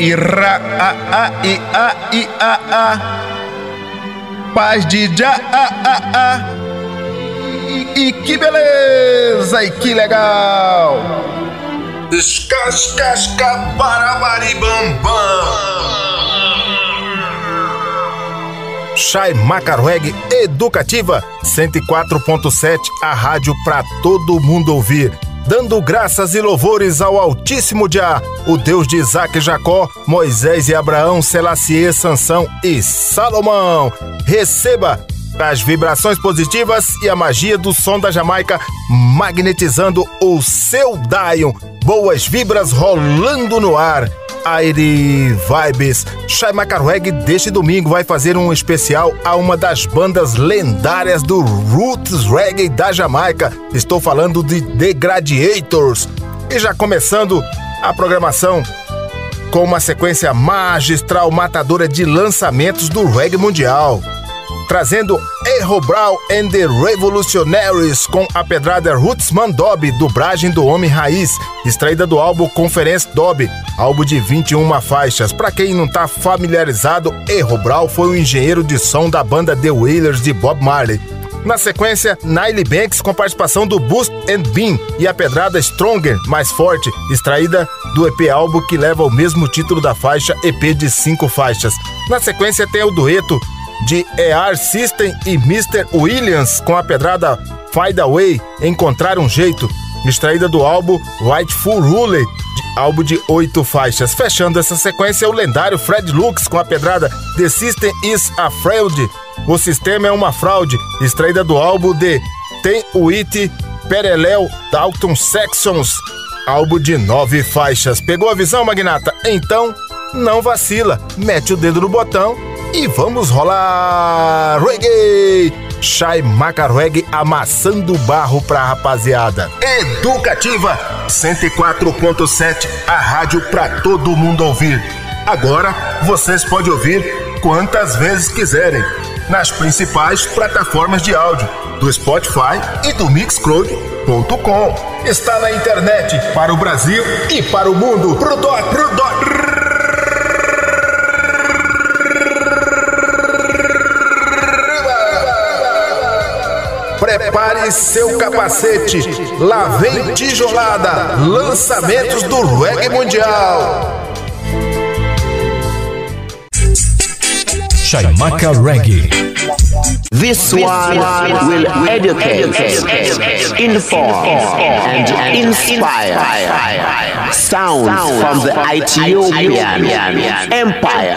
Ira a a i a i a a paz de já a a a e, e que beleza e que legal. Escascasca bam. Chai Macarweg Educativa 104.7, a rádio para todo mundo ouvir. Dando graças e louvores ao Altíssimo Jah, o Deus de Isaac e Jacó, Moisés e Abraão, Selassie, Sansão e Salomão. Receba as vibrações positivas e a magia do som da Jamaica magnetizando o seu Dion. Boas vibras rolando no ar. Aire Vibes. Shai Macarweg deste domingo vai fazer um especial a uma das bandas lendárias do Roots Reggae da Jamaica. Estou falando de The Gladiators. E já começando a programação com uma sequência magistral matadora de lançamentos do reggae mundial trazendo Erro Brown and the Revolutionaries com a pedrada Rootsman Dob, dublagem do Homem Raiz, extraída do álbum Conference Dob, álbum de 21 faixas. Para quem não tá familiarizado, Erro Brown foi o engenheiro de som da banda The Wailers de Bob Marley. Na sequência, Nile Banks com participação do Boost and Bean e a pedrada Stronger, mais forte, extraída do EP álbum que leva o mesmo título da faixa EP de cinco faixas. Na sequência tem o dueto de ER System e Mr. Williams com a pedrada Find Away, Encontrar um Jeito, extraída do álbum Rightful Ruler, álbum de oito faixas. Fechando essa sequência, o lendário Fred Lux com a pedrada The System is a Fraud, O Sistema é uma Fraude, extraída do álbum de Tem It Perelel Dalton Sections, álbum de nove faixas. Pegou a visão, Magnata? Então, não vacila, mete o dedo no botão e vamos rolar reggae! Shai Macarweg amassando barro pra rapaziada. Educativa 104.7, a rádio pra todo mundo ouvir. Agora vocês podem ouvir quantas vezes quiserem nas principais plataformas de áudio do Spotify e do Mixcloud.com. Está na internet para o Brasil e para o mundo. Pro dó, pro dó. Prepare seu capacete. Lá vem tijolada. Lançamentos do reggae mundial. Chaimaca Reggae. This one will educate, inform, and inspire. Sounds from the Ethiopian Empire.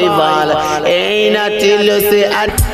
survival. Ain't nothing to say.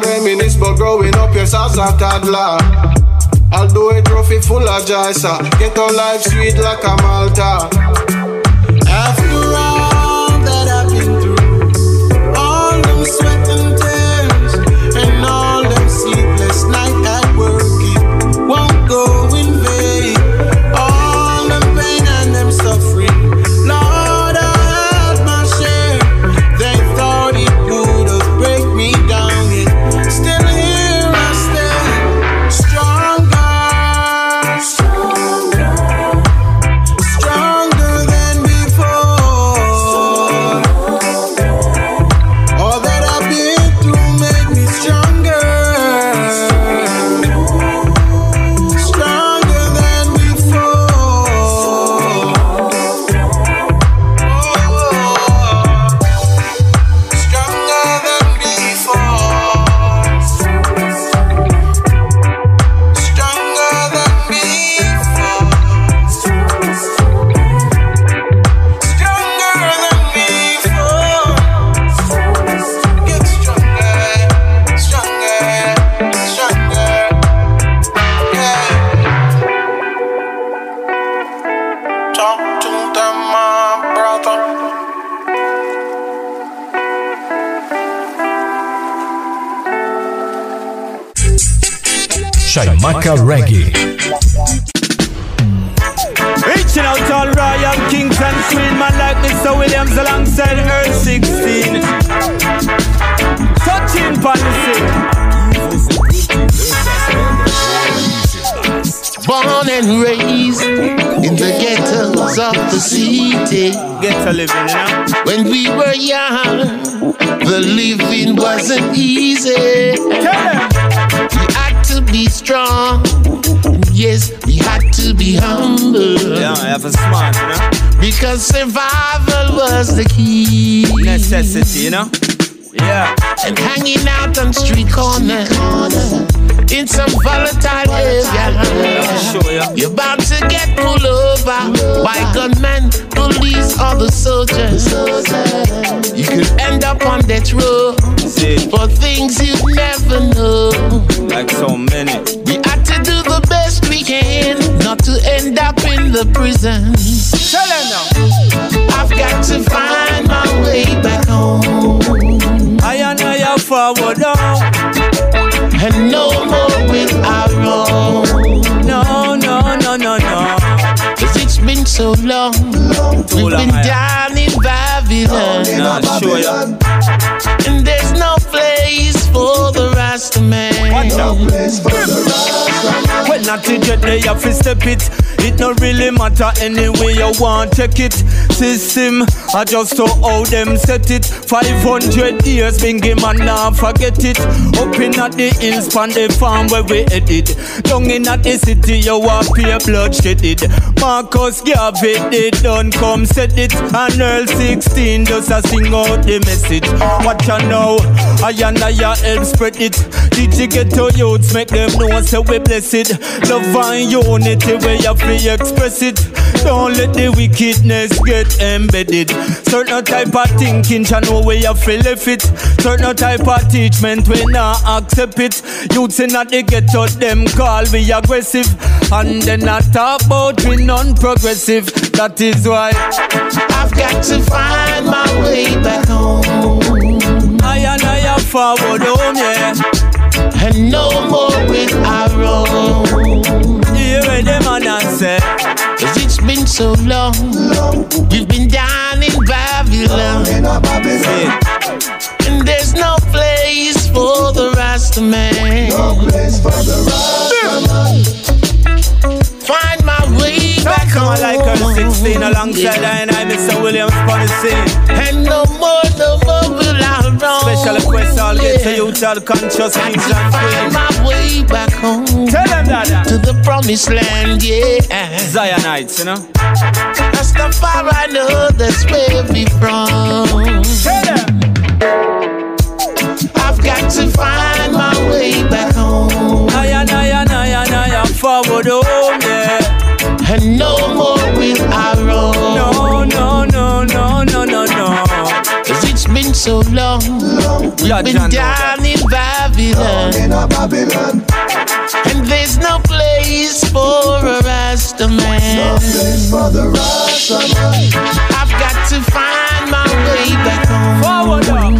can't reminisce, but growing up, yes, as a toddler. do a trophy full of joy, sir. Get on life sweet like a Malta. I- Chaimaca Reggae. Reaching out to all royal kings and queen man like Mr. Williams alongside Earl 16. Touching policy. Born and raised in the ghettos of the city. Ghetto living, you? When we were young, the living wasn't easy. Tell them. We had to be strong. Yes, we had to be humble. Yeah, I have a smart, you know? Because survival was the key. Necessity, you know? Yeah. And hanging out on street corners in some volatile area. Show ya. You're bound to get pulled over by gunmen, police, or the soldiers. You could end up on that road for things you never know. like so many. Can not to end up in the prisons. Tell them now. I've got to find my way back home. I and I are forward now. And no more will I roam. No, no, no, no, no. Cause it's been so long. We've long, been I- down in Babylon. Nah, show ya. And there's no place for the Rasta man. No place for the rest. When not to get they have to step it. It not really matter anyway you want take it. System, I just to how them set it. 500 years, bingy man now forget it. Up at the hills, pan the farm where we edit. Down in at the city, you want pay blood shedded. Marcus Garvey, they done come set it. And Earl 16 just a sing out the message. Watch out now, I and I help spread it. Did you get to youths, make them know so we bless it. Love and unity where you free express it. Don't let the wickedness get embedded. Certain type of thinking, you know where you feel it. Certain type of teachment, we not accept it. Youths in the ghetto, them call we aggressive. And then I talk about we non-progressive. That is why I've got to find my way back home. I and I forward home, yeah. And no more will I roam. You hear them man and say, Cause it's been so long. We've been down in Babylon. And there's no place for the Rasta man. No place for the Rasta man. Find my way back home. on like her 16 alongside I and I, Mr. Williams, the scene. And no more, no more I. Special request all get to you, all conscious kings to find my way back home Tell them that. to the promised land, yeah. Zionites, you know. That's the far I know that's where we from. Tell them. I've got to find my way back home. I and I and I and I am forward home, yeah. And no more will I so long. We've Yeah, been John, know down in Babylon. And there's no place for a Rasta man. I've got to find my way back home. Forward up.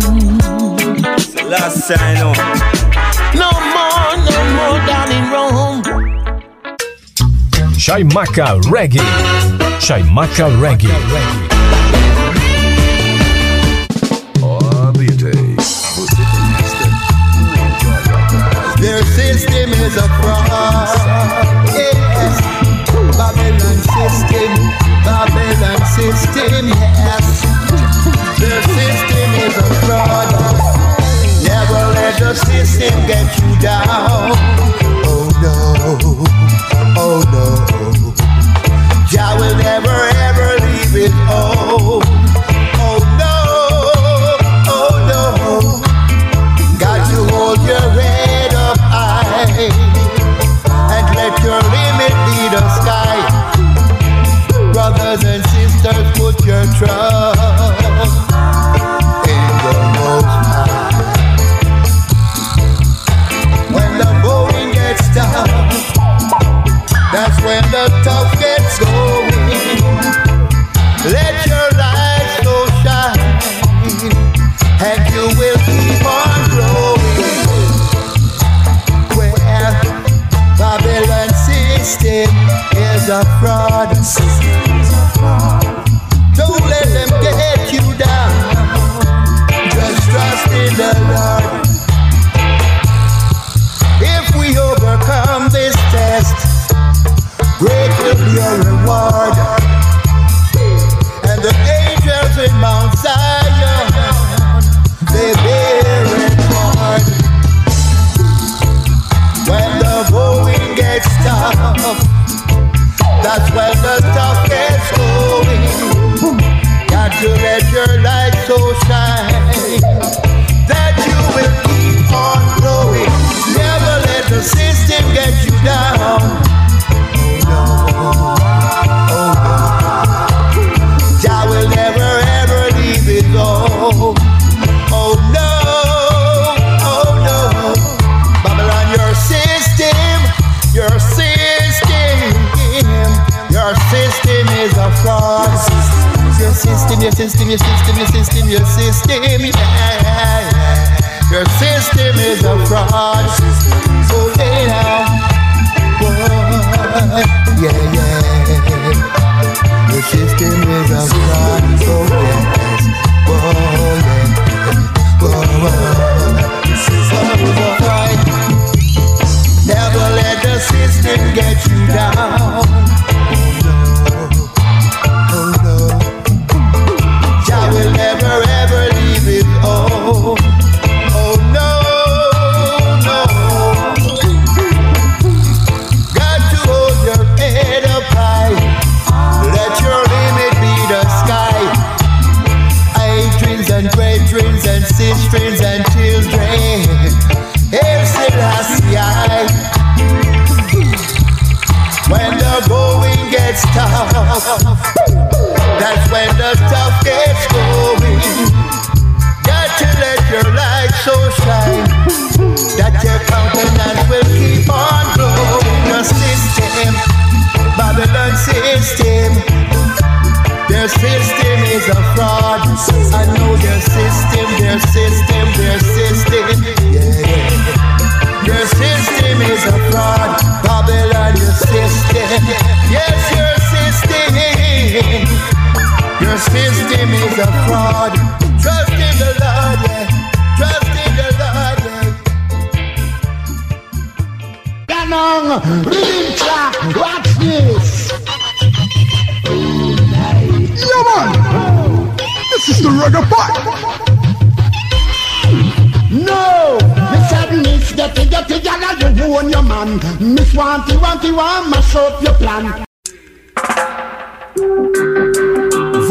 It's the last sign, oh. No more, no more down in Rome. Chaimaca Reggae. Chaimaca Reggae. Their system is a fraud. Reggae part. No, Miss Agnes, get it, get it, gyal, you own your man. Miss Wanty, Wanty, want mash up your plan.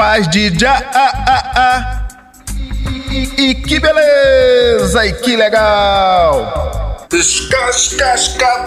Paz de já, ah, ah. E, que beleza, e que legal! Escascasca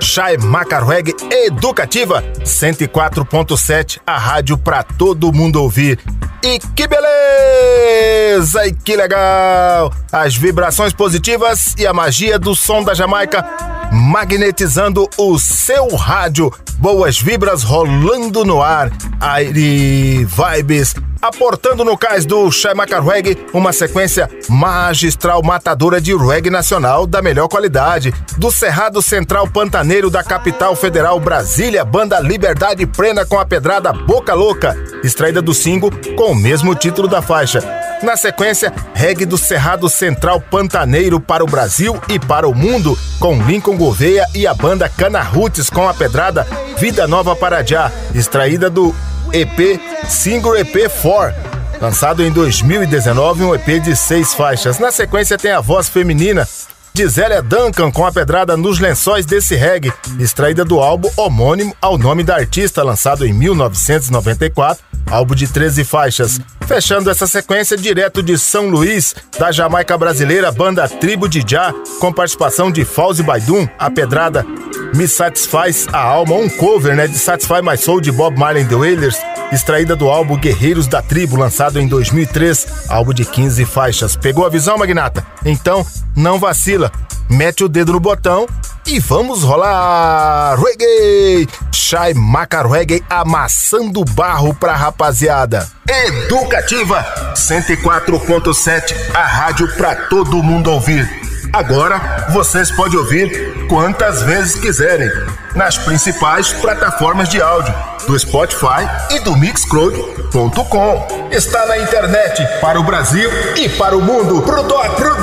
Chai Macarweg Educativa 104.7, a rádio pra todo mundo ouvir. E que beleza! E que legal! As vibrações positivas e a magia do som da Jamaica magnetizando o seu rádio. Boas vibras rolando no ar. Aire Vibes aportando no cais do Shaimaka Reggae uma sequência magistral matadora de reggae nacional da melhor qualidade. Do Cerrado Central Pantaneiro da capital federal Brasília, banda Liberdade Plena com a pedrada Boca Louca, extraída do single com o mesmo título da faixa. Na sequência, reggae do Cerrado Central Pantaneiro para o Brasil e para o mundo, com Lincoln Gouveia e a banda Cana Roots com a pedrada Vida Nova para Já, extraída do EP Single EP 4, lançado em 2019, um EP de seis faixas. Na sequência tem a voz feminina de Zélia Duncan com a pedrada nos lençóis desse reggae, extraída do álbum homônimo ao nome da artista, lançado em 1994 álbum de 13 faixas. Fechando essa sequência direto de São Luís, da Jamaica brasileira, banda Tribo de Já, com participação de Fauzi Baidum, A Pedrada, Me Satisfaz a Alma, um cover né, de Satisfy My Soul de Bob Marley The Wailers, extraída do álbum Guerreiros da Tribo, lançado em 2003, álbum de 15 faixas. Pegou a visão, Magnata? Então, não vacila, mete o dedo no botão e vamos rolar reggae! Shai Maca Reggae amassando barro pra rapaziada. Educativa 104.7, a rádio pra todo mundo ouvir. Agora vocês podem ouvir quantas vezes quiserem nas principais plataformas de áudio do Spotify e do Mixcloud.com. Está na internet para o Brasil e para o mundo. Pro dó, pro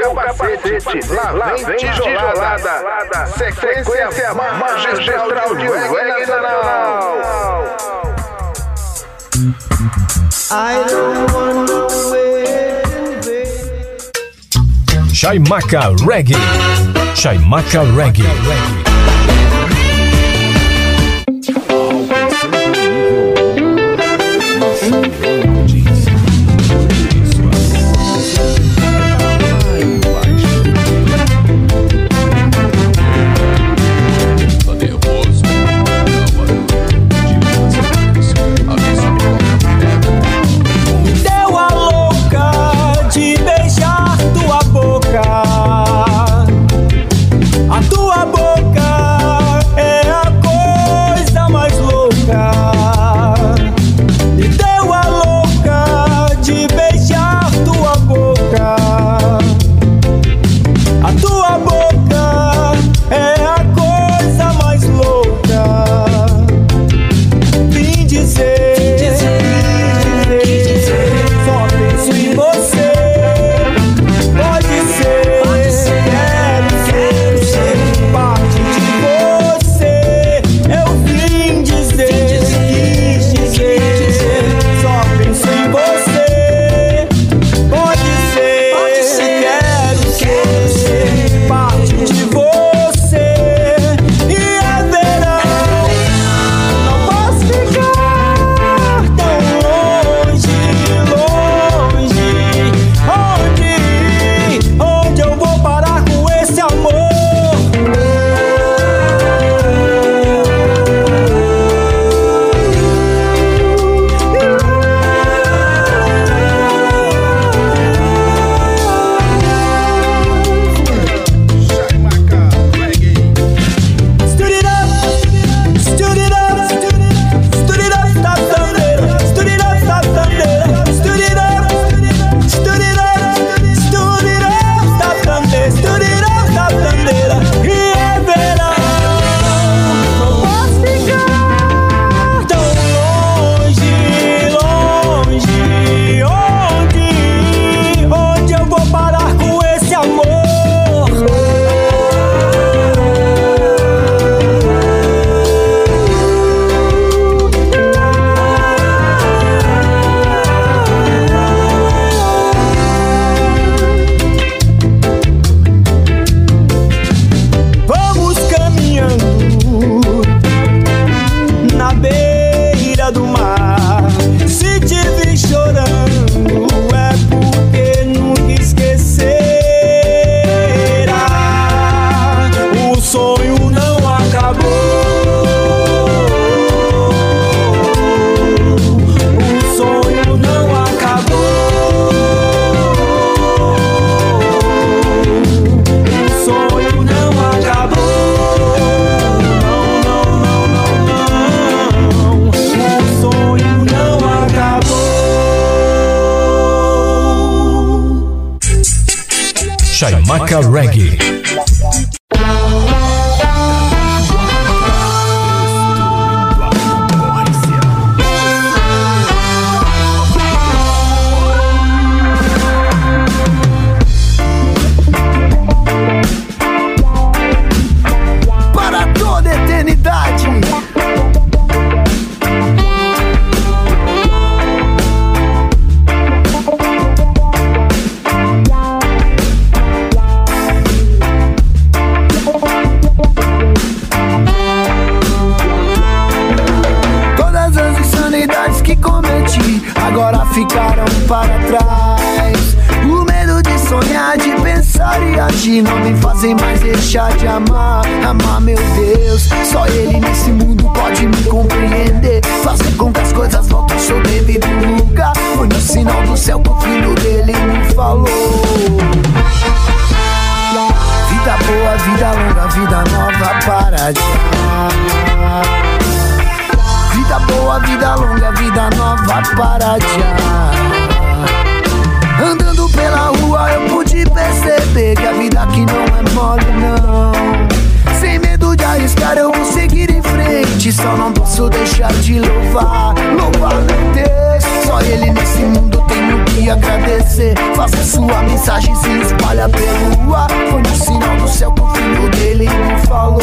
dó. capacete, lá, lá vem tijolada, sequência, magistral de reggae nacional. I don't wanna Chaimaca Reggae. Chaimaca Reggae. Vida longa, vida nova para já. Vida boa, vida longa, vida nova para já. Andando pela rua eu pude perceber que a vida aqui não é mole não. Sem medo de arriscar eu vou seguir em frente, só não posso deixar de louvar, louvar meu Deus. Só Ele nesse mundo tenho que agradecer. Faça sua mensagem se espalha pelo ar. Foi no sinal do céu que o filho dele me falou.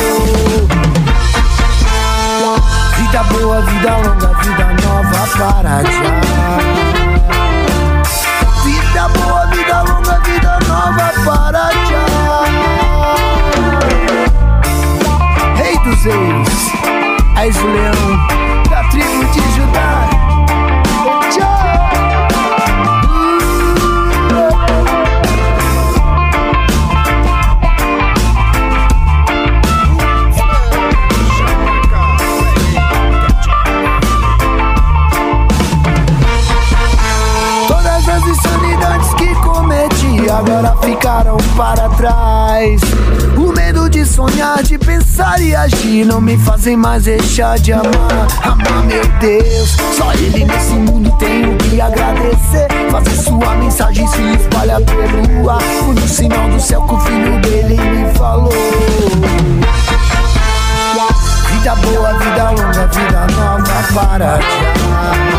Vida boa, vida longa, vida nova para já. Vida boa, vida longa, vida nova para já. Rei dos reis, és leão agora ficaram para trás. O medo de sonhar, de pensar e agir não me fazem mais deixar de amar. Amar, meu Deus, só Ele nesse mundo tenho que agradecer. Fazer sua mensagem se espalha pelo ar. Foi no sinal do céu que o filho dele me falou. Vida boa, vida longa, vida nova para já. Vida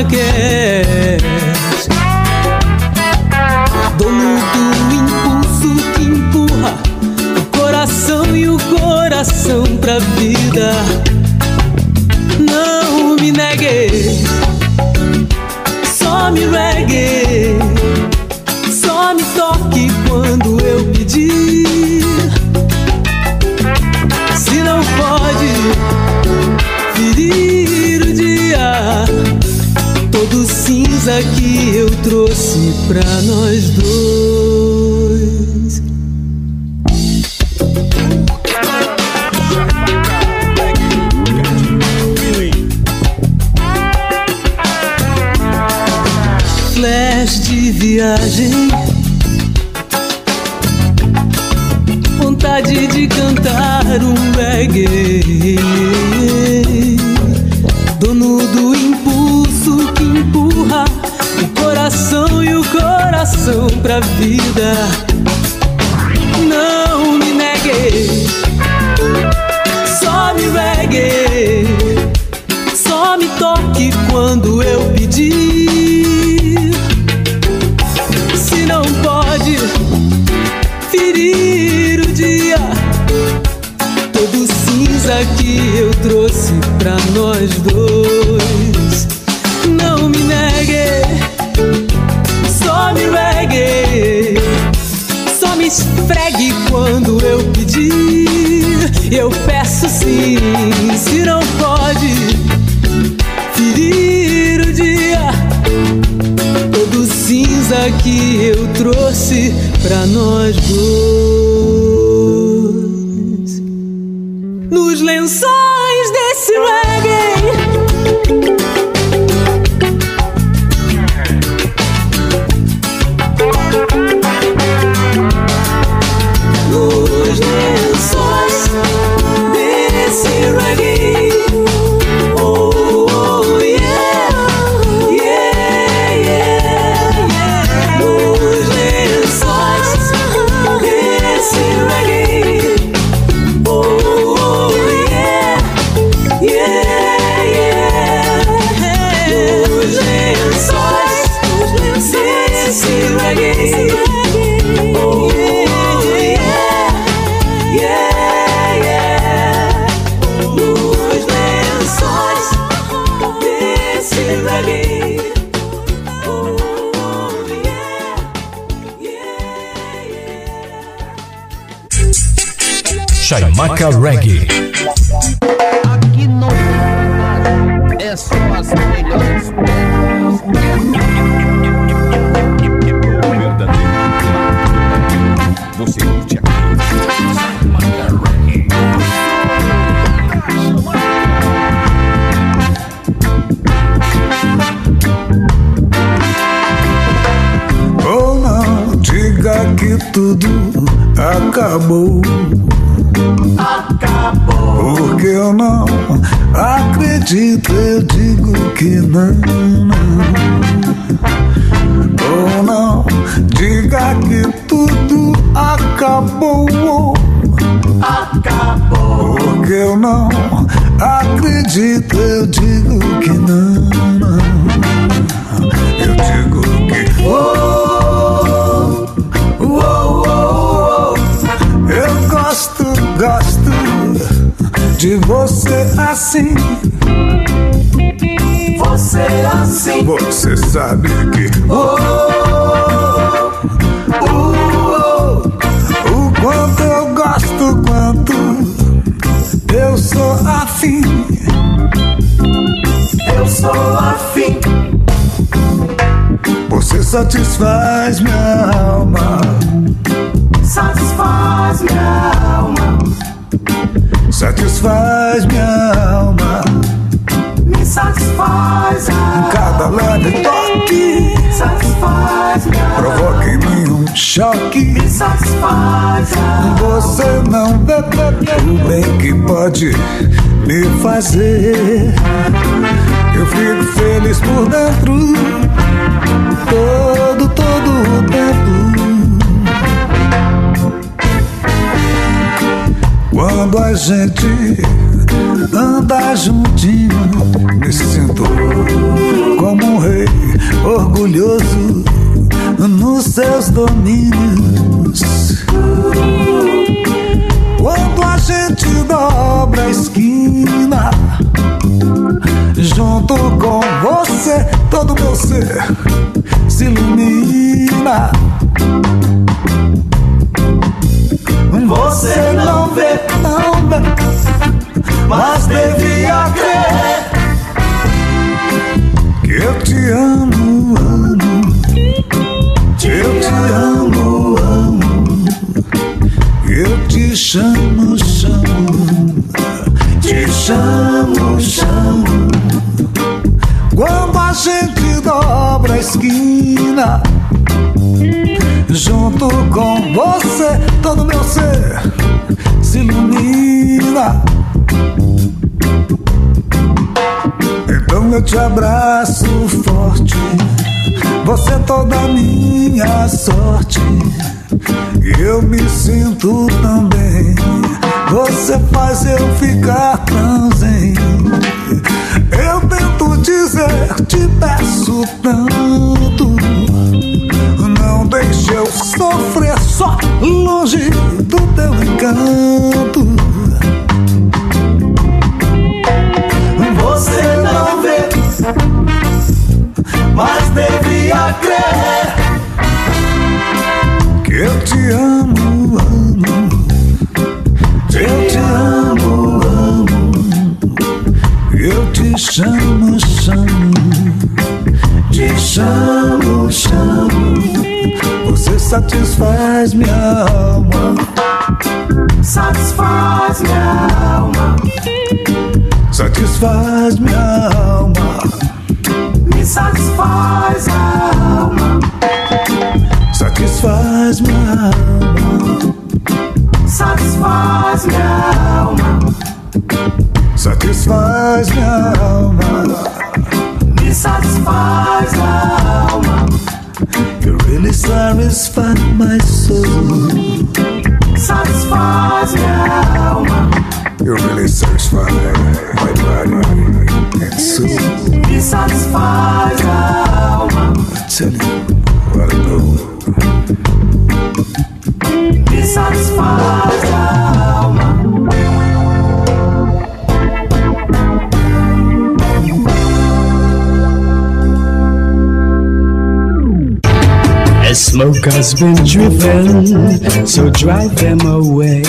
Marrakech Dono do impulso que empurra O coração e o coração pra vida pra nós acabou. Acabou. Porque eu não acredito, eu digo que não, não. Eu digo que. Oh, oh, oh, oh. Eu gosto, gosto de você assim. Você assim. Você sabe que. Oh, afim. Eu sou afim. Você satisfaz minha alma. Satisfaz minha alma. Satisfaz minha alma. Satisfaz Cada leve toque. Satisfaz Provoca em mim um choque. Me satisfaz Você não vê o bem que pode me fazer. Eu fico feliz por dentro todo, todo o tempo. Quando a gente anda juntinho, me sinto como um rei orgulhoso nos seus domínios. Quando a gente dobra a esquina, junto com você, todo meu ser se ilumina. Você não vê, não vê, mas devia crer que eu te amo, amo, eu te amo, amo, eu te chamo, chamo, te chamo, chamo. Quando a gente dobra a esquina Junto com você, todo meu ser se ilumina. Então eu te abraço forte. Você é toda minha sorte. Eu me sinto tão bem. Você faz eu ficar tão zen. Eu tento dizer, te peço tanto. Não deixe eu sofrer só longe do teu encanto. Devia crer que eu te amo, amo. Eu te amo, amo. Eu te chamo, chamo. Te chamo, chamo. Você satisfaz minha alma. satisfaz minha alma, Satisfaz minha alma. Satisfaz a alma, Satisfaz minha alma. satisfaz minha alma, Satisfaz minha alma. me satisfaz a alma, You really satisfy my soul. satisfaz minha alma, You really satisfy my body and soul. me satisfaz a alma, I tell you what I know. me satisfaz a alma. A smoke has been driven, so drive them away.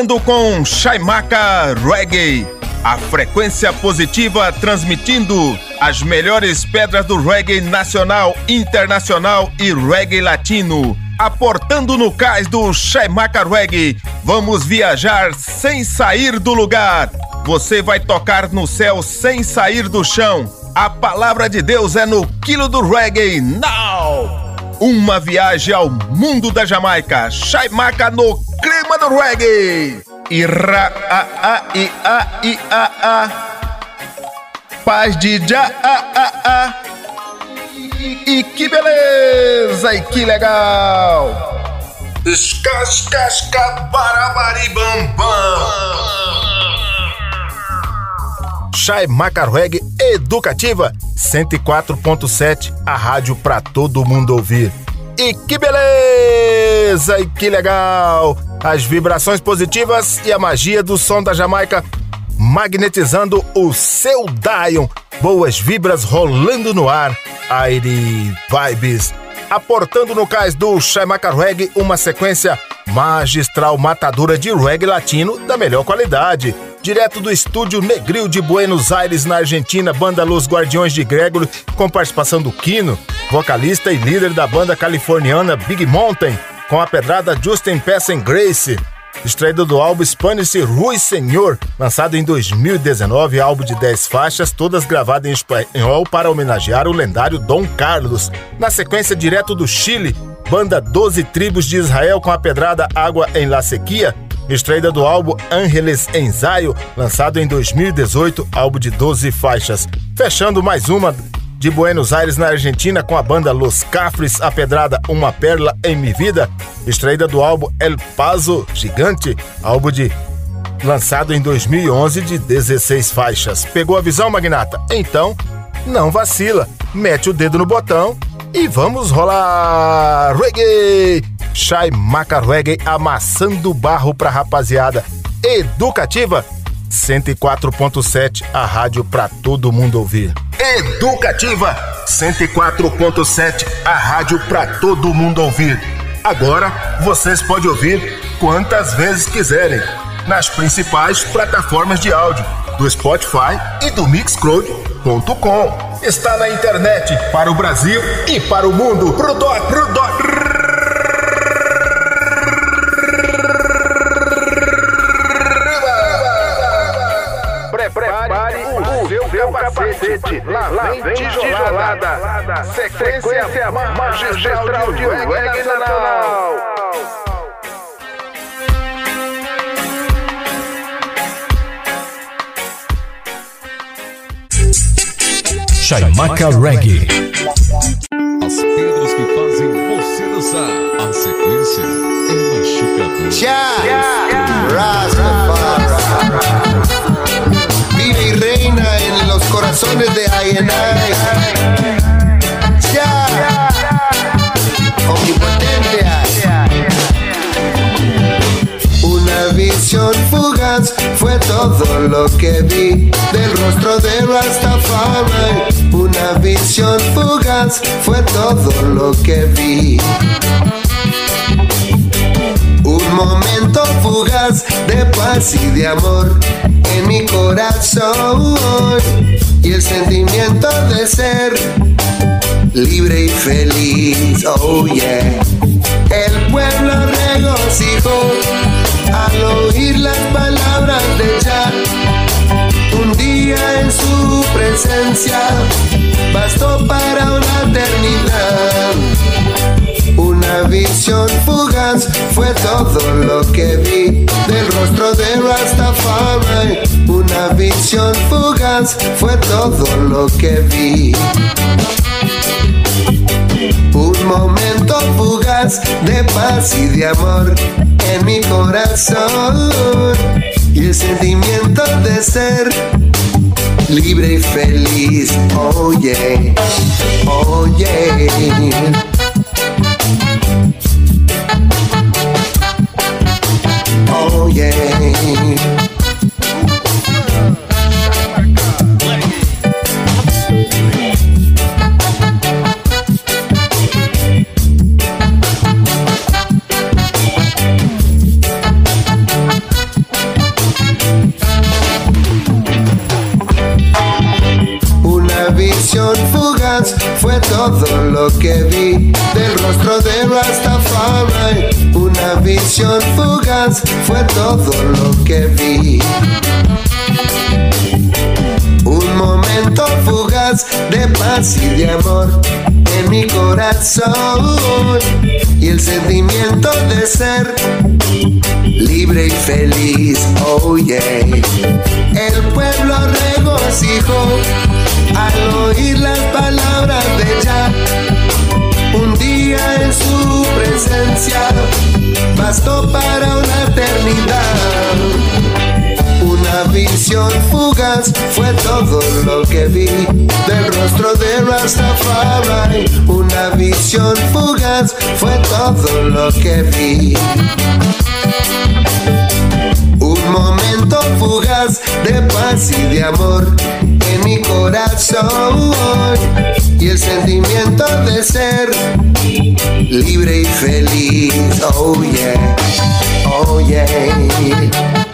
Com Shaimaka Reggae, a frequência positiva transmitindo as melhores pedras do reggae nacional, internacional e reggae latino. Aportando no cais do Shaimaka Reggae, vamos viajar sem sair do lugar. Você vai tocar no céu sem sair do chão. A palavra de Deus é no quilo do reggae. Now! Uma viagem ao mundo da Jamaica. Shaimaka no clima do reggae. Ira a a i a i a a. Paz de já a a a. E, e que beleza e que legal. Escascasca barabaribam Chai Macarreg Educativa 104.7, a rádio pra todo mundo ouvir. E que beleza! E que legal! As vibrações positivas e a magia do som da Jamaica magnetizando o seu Dion. Boas vibras rolando no ar. Aire Vibes. Aportando no cais do Shaimaka Reggae uma sequência magistral matadora de reggae latino da melhor qualidade. Direto do estúdio Negril de Buenos Aires, na Argentina, banda Los Guardiões de Gregory, com participação do Kino, vocalista e líder da banda californiana Big Mountain, com a pedrada Justin Passen Grace. Extraído do álbum Spanish Rui Senhor, lançado em 2019, álbum de 10 faixas, todas gravadas em espanhol para homenagear o lendário Dom Carlos. Na sequência, direto do Chile, banda 12 Tribos de Israel com a pedrada Água em La Sequia, extraída do álbum Ángeles Ensaio, lançado em 2018, álbum de 12 faixas. Fechando mais uma de Buenos Aires, na Argentina, com a banda Los Cafres, a pedrada Uma Perla em Mi Vida, extraída do álbum El Paso Gigante, álbum de lançado em 2011 de 16 faixas. Pegou a visão, Magnata? Então, não vacila, mete o dedo no botão e vamos rolar reggae! Shai Maca Reggae amassando barro pra rapaziada. Educativa 104.7, a rádio pra todo mundo ouvir. Educativa 104.7, a rádio pra todo mundo ouvir. Agora vocês podem ouvir quantas vezes quiserem nas principais plataformas de áudio do Spotify e do Mixcloud.com. Está na internet para o Brasil e para o mundo. Pro doc, pro doc. O capacete. parede, lá vem tijolada, sequência magistral de reggae nacional. Chaimaca Reggae. As pedras que fazem você dançar. A sequência é machucadora. Ya, Rastafari. Una visión fugaz fue todo lo que vi del rostro de Rastafari. Una visión fugaz fue todo lo que vi. Un momento fugaz de paz y de amor en mi corazón y el sentimiento de ser libre y feliz. Oh yeah. El pueblo regocijó al oír las palabras de Jah. Un día en su presencia bastó para una eternidad. Una visión fugaz fue todo lo que vi del rostro de Rastafari. Una visión fugaz fue todo lo que vi. Un momento fugaz de paz y de amor en mi corazón y el sentimiento de ser libre y feliz. Oye, oye. Una visión fugaz fue todo lo que vi del rostro de Rastafari. Una visión fugaz fue todo lo que vi. Un momento fugaz de paz y de amor en mi corazón y el sentimiento de ser libre y feliz. Oh yeah. El pueblo regocijó al oír las palabras de Jah. Un día en su presencia bastó para una eternidad. Una visión fugaz fue todo lo que vi del rostro de Rastafari. Una visión fugaz fue todo lo que vi. Un momento fugaz de paz y de amor en mi corazón y el sentimiento de ser libre y feliz. Oh yeah, oh yeah.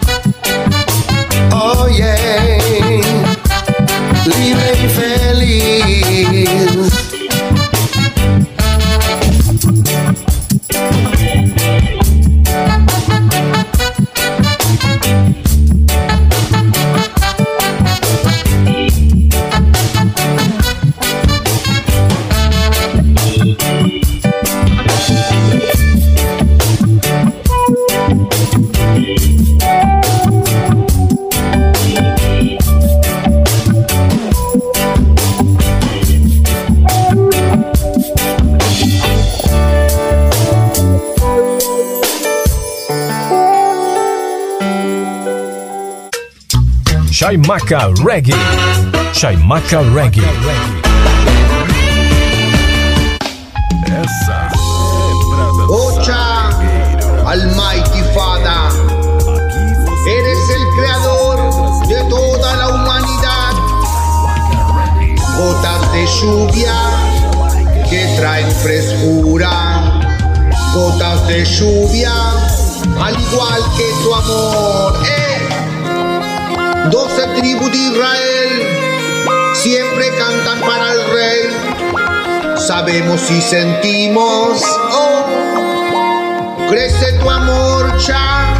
Chaimaca Reggae. Chaimaca Reggae. Essa. Ocha, Almighty Father, eres el creador de toda la humanidad. Gotas de lluvia que traen frescura, gotas de lluvia, al igual que tu amor. Doce tribus de Israel siempre cantan para el rey. Sabemos y sentimos, oh, crece tu amor, ya.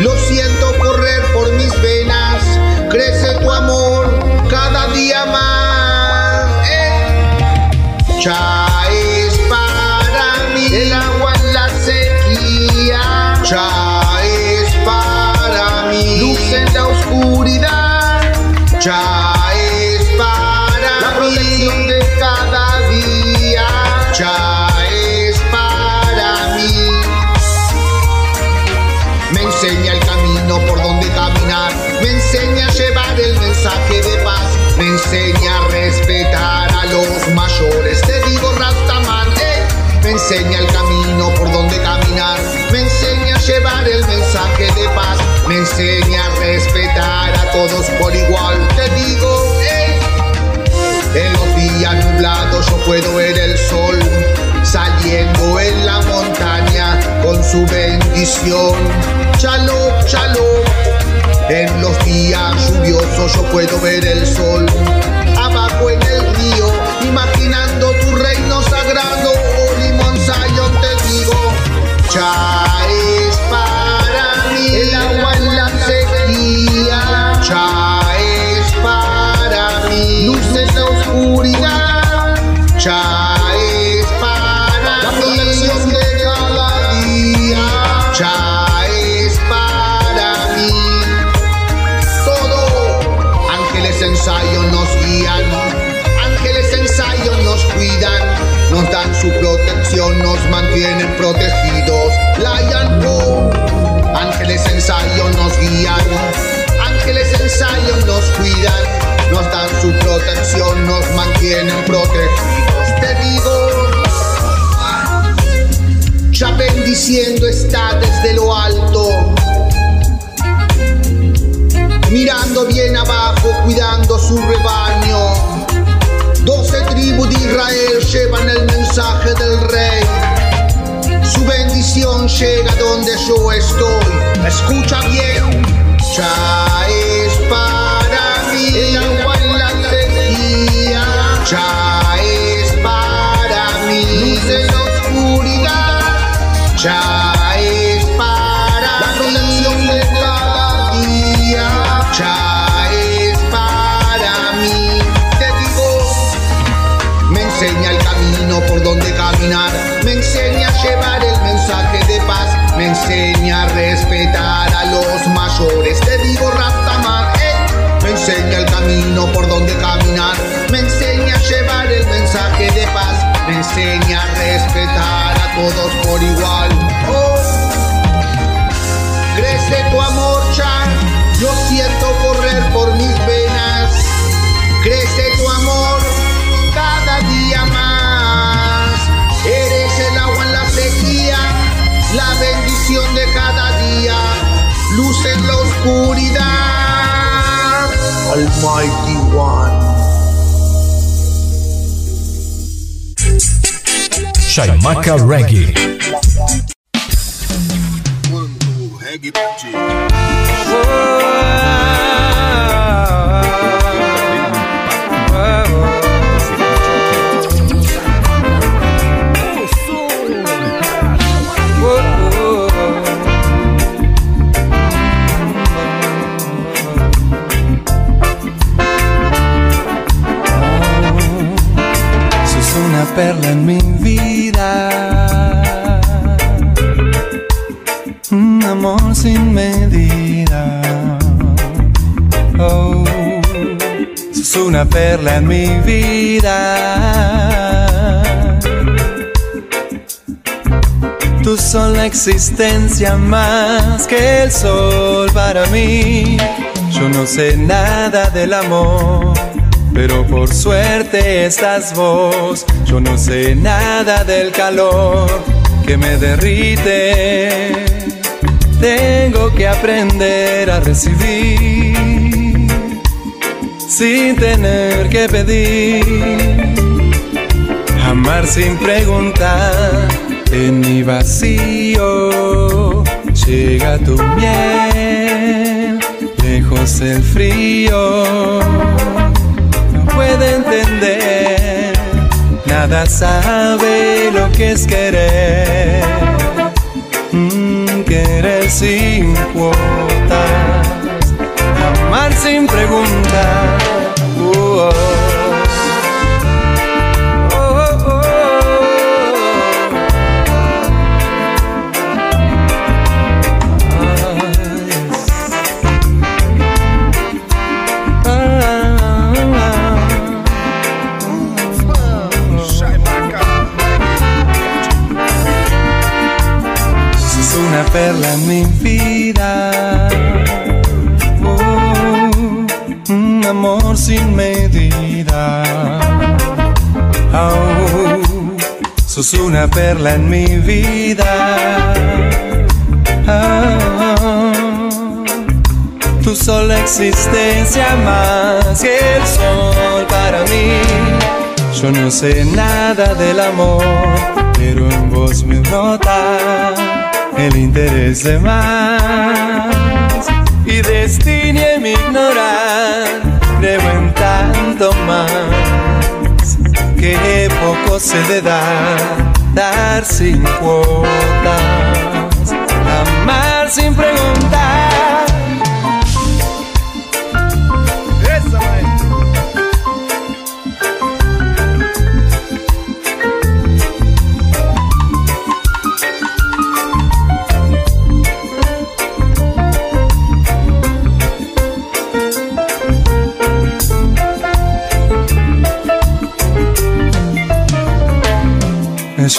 Lo siento correr por mis venas, crece tu amor cada día más. Eh. Ya. Enseña a llevar el mensaje de paz, me enseña a respetar a los mayores. Te digo Rastaman, eh, me enseña el camino por donde caminar, me enseña a llevar el mensaje de paz, me enseña a respetar a todos por igual. Te digo, eh, en los días nublados yo puedo ver el sol saliendo en la montaña con su bendición. Shalom, shalom. En los días lluviosos yo puedo ver el sol abajo en el río, imaginando tu reino sagrado. Oh, Limón Zion, te digo, ya nos mantienen protegidos. Lion Go, ángeles en Zion nos guían, ángeles en Zion nos cuidan, nos dan su protección, nos mantienen protegidos. Te digo, ya bendiciendo está desde lo alto mirando bien abajo, cuidando su rebaño. Doce tribus de Israel llevan el mensaje del rey. Su bendición llega donde yo estoy. Escucha bien, ya es para mí el agua en la sequía. Ya es para mí luz en la oscuridad. Ya me enseña a llevar el mensaje de paz, me enseña a respetar a los mayores. Te digo, Rastaman, eh, me enseña el camino por donde caminar, me enseña a llevar el mensaje de paz, me enseña a respetar a todos por igual. Oh, Almighty One. Chaimaca Reggae. Sos una perla en mi vida, un amor sin medida. Oh, sos una perla en mi vida. Tú son la existencia más que el sol para mí. Yo no sé nada del amor, pero por suerte estás vos. Yo no sé nada del calor que me derrite. Tengo que aprender a recibir sin tener que pedir. Amar sin preguntar en mi vacío. Llega tu miel, lejos el frío. Puede entender, nada sabe lo que es querer. Mm, querer sin cuotas, amar sin preguntar. Oh. Oh, oh, perla en mi vida. Oh, un amor sin medida. Oh, sos una perla en mi vida. Oh, tu sola existencia más que el sol para mí. Yo no sé nada del amor, pero en vos me brota el interés de más. Y destino en mi ignorar, creo en tanto más. Que poco se le da, dar sin cuotas, amar sin preguntar.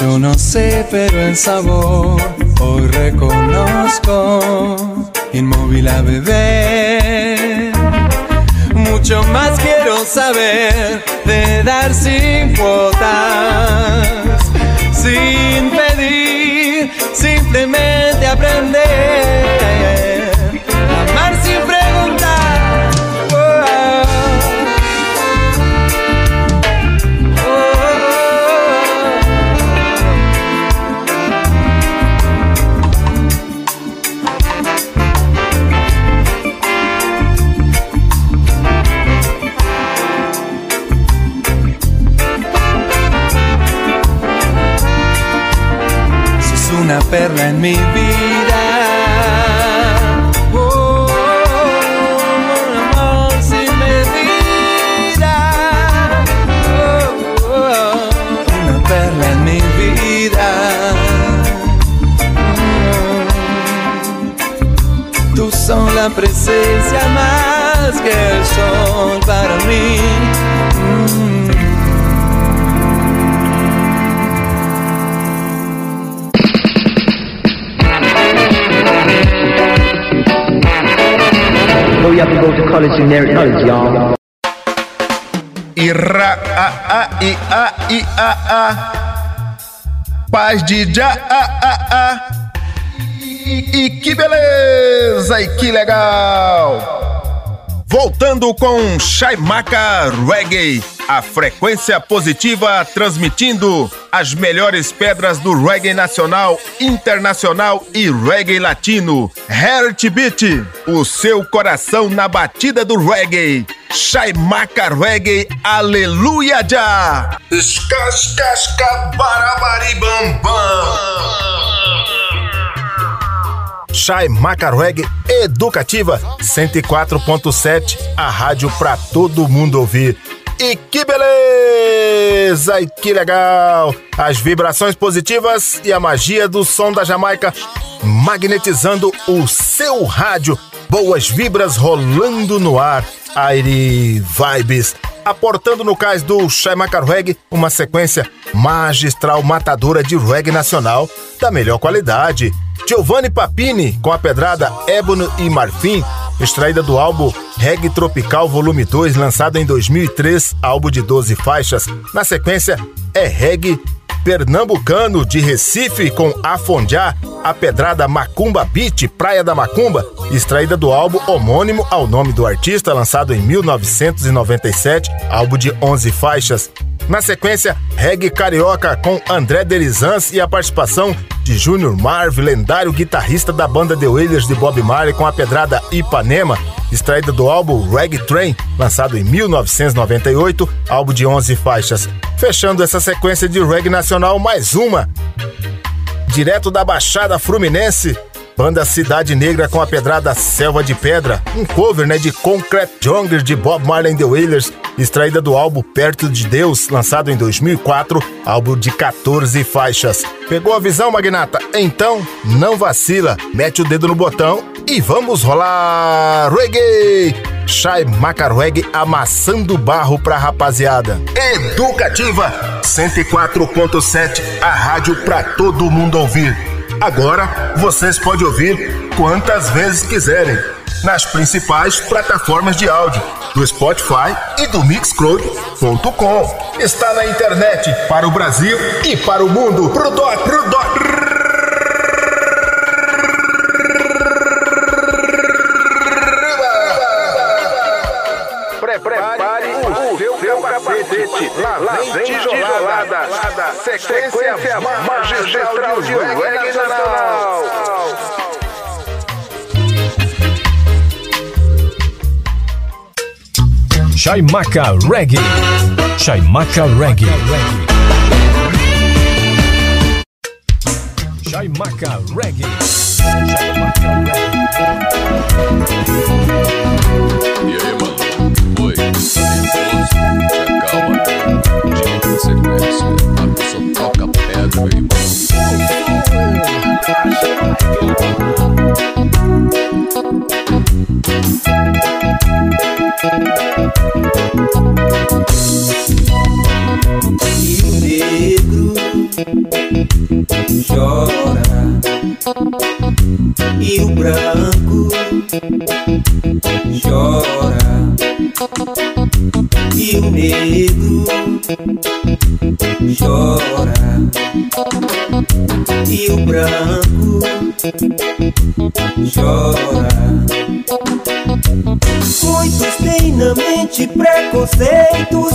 Yo no sé, pero el sabor hoy reconozco. Inmóvil a beber. Mucho más quiero saber de dar sin cuotas, una perla knowledge, y'all. A, a, i, a, i, a, a. Paz de já, a, a, a. E, e que beleza, e que legal. Voltando com Shaimaka Reggae, a frequência positiva transmitindo as melhores pedras do reggae nacional, internacional e reggae latino. Heartbeat, o seu coração na batida do reggae. Shaimaka Reggae, aleluia já! Escascasca barabari bam Chai Macarweg Educativa 104.7, a rádio pra todo mundo ouvir. E que beleza! E que legal! As vibrações positivas e a magia do som da Jamaica magnetizando o seu rádio. Boas vibras rolando no ar. Aire Vibes. Aportando no cais do Shai Macarweg uma sequência magistral matadora de reggae nacional da melhor qualidade. Giovanni Papini com a pedrada Ébano e Marfim, extraída do álbum Reggae Tropical Volume 2, lançado em 2003, álbum de 12 faixas. Na sequência é Reggae Pernambucano de Recife com Afondiá, a pedrada Macumba Beat, Praia da Macumba, extraída do álbum homônimo ao nome do artista, lançado em 1997, álbum de 11 faixas. Na sequência, reggae carioca com André Derizans e a participação de Júnior Marv, lendário guitarrista da banda The Wailers de Bob Marley com a pedrada Ipanema, extraída do álbum Reggae Train, lançado em 1998, álbum de 11 faixas. Fechando essa sequência de reggae nacional, mais uma, direto da Baixada Fluminense, Banda Cidade Negra com a pedrada Selva de Pedra, um cover né, de Concrete Jungle de Bob Marley and the Wailers, extraída do álbum Perto de Deus, lançado em 2004, álbum de 14 faixas. Pegou a visão, Magnata? Então, não vacila, mete o dedo no botão e vamos rolar reggae! Shai Macarweg amassando barro pra rapaziada. Educativa 104.7, a rádio pra todo mundo ouvir. Agora vocês podem ouvir quantas vezes quiserem nas principais plataformas de áudio do Spotify e do Mixcloud.com. Está na internet para o Brasil e para o mundo. Pro dó, pro dó. Sequência magistral de reggae nacional. Chaimaca Reggae. Chaimaca Reggae. Chaimaca Reggae. Chaimaca E o negro. Chora. E o branco. Chora. Muitos têm na mente preconceito,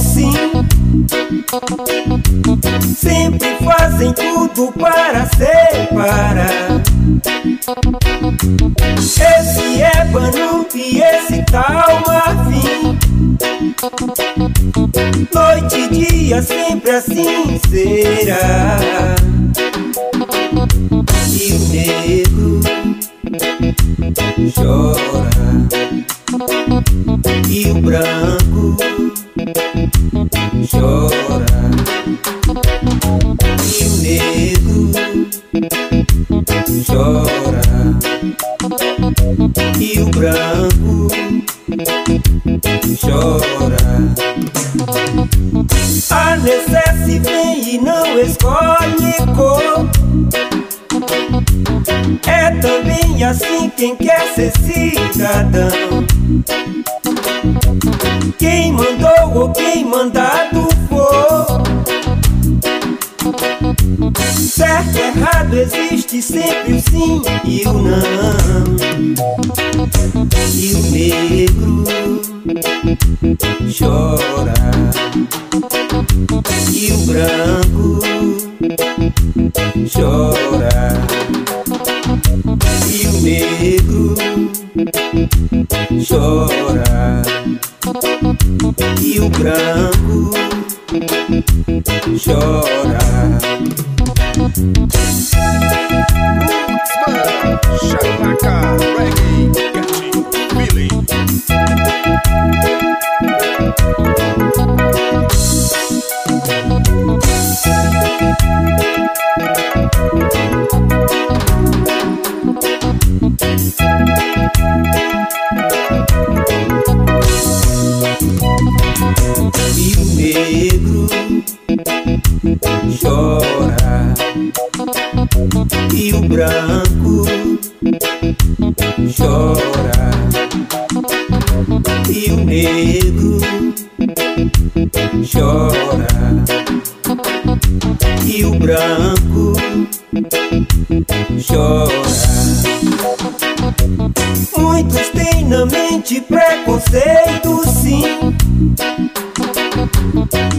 na mente preconceito, sim.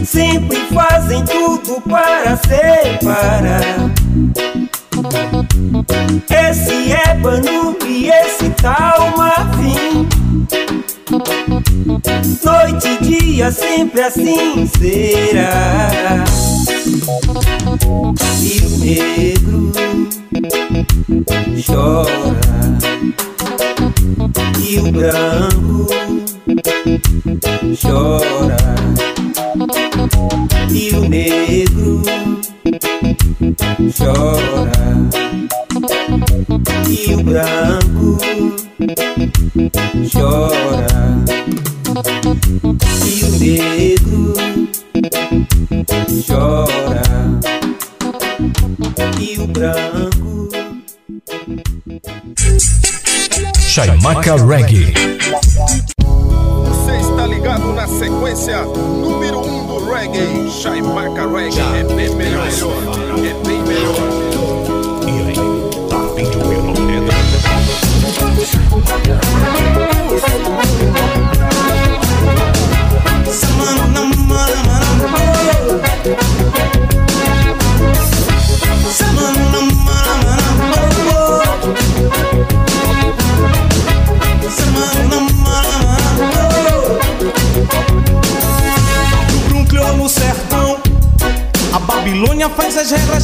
Sempre fazem tudo para separar. Esse ébano e esse tal marfim. Noite e dia sempre assim será. E o negro chora e o branco chora. E o negro chora. E o branco chora Maka Reggae. se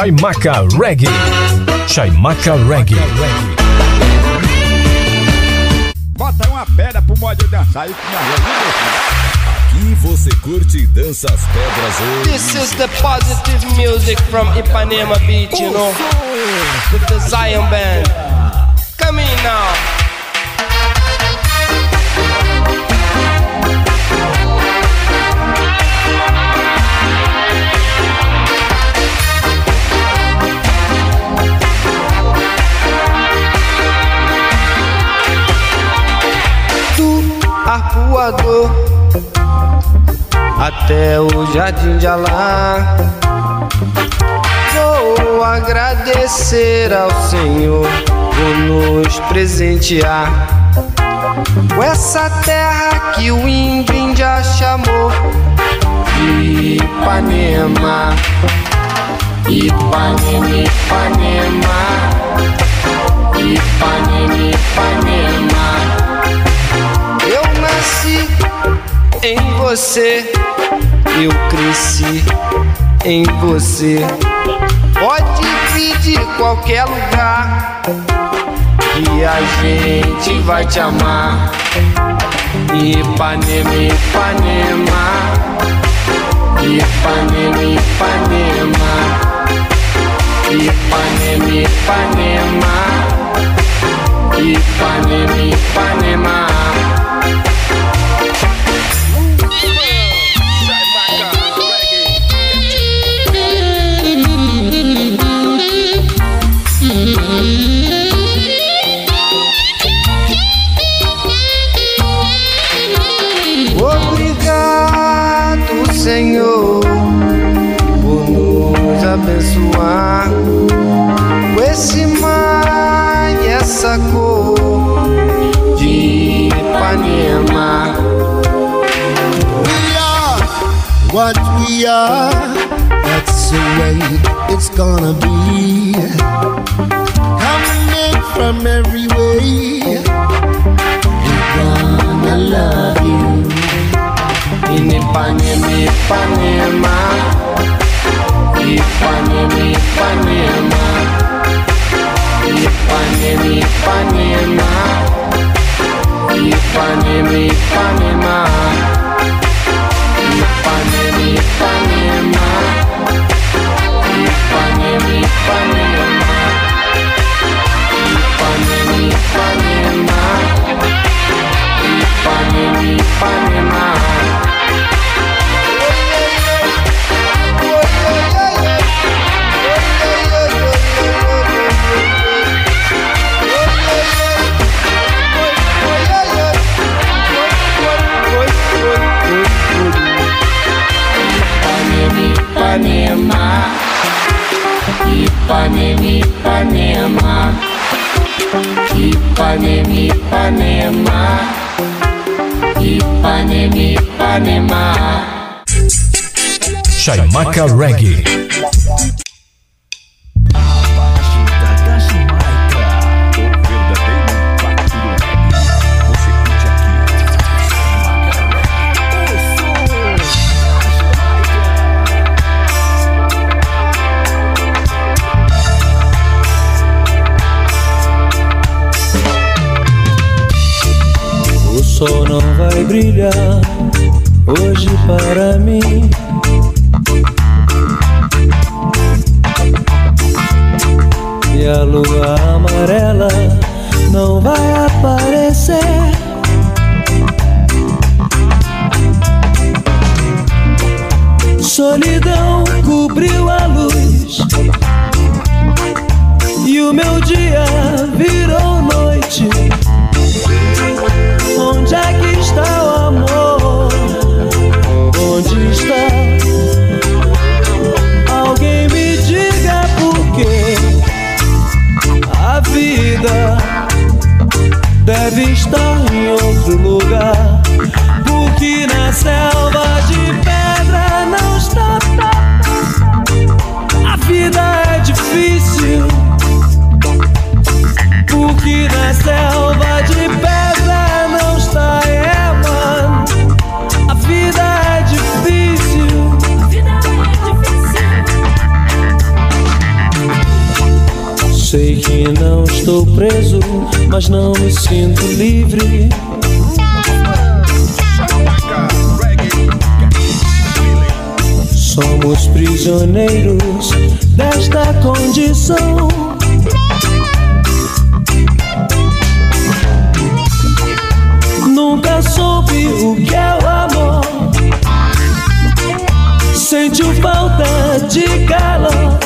Chaimaca Reggae. Chaimaca Reggae. Bota uma pedra pro modo dançar isso né, não Aqui você curte e dança as pedras hoje. This is the positive music from Ipanema Beach, you know? With the Zion Band. Come in now. voador até o jardim de Alá. Vou agradecer ao Senhor por nos presentear com essa terra que o índio já chamou de Ipanema. Ipanema, Ipanema, Ipanema, Ipanema cresci em você, eu cresci em você. Pode vir de qualquer lugar que a gente vai te amar. Ipanema, Ipanema, Ipanema, Ipanema, Ipanema, Ipanema, Ipanema, Ipanema. Ipanema. Senhor, por nos abençoar com esse mar e essa cor de Ipanema. We are what we are. That's the way it's gonna be. Coming in from every way. We're gonna love you. In Ipanema, Ipanema, Ipanema, Ipanema, Ipanema, Ipanema, Ipanema, Ipanema, Ipanema, Ipanema, Ipanema, Ipanema, Ipanema, Ipanema, Ipanema, Ipanema. Ipanema, Ipanema, Ipanema, Ipanema, Ipanema, Ipanema. Chaimaca Reggae. Brilhar hoje para mim. E a lua amarela não vai aparecer. Solidão cobriu a luz e o meu dia virou mas não me sinto livre. Somos prisioneiros desta condição. Nunca soube o que é o amor. Sentiu falta de calor.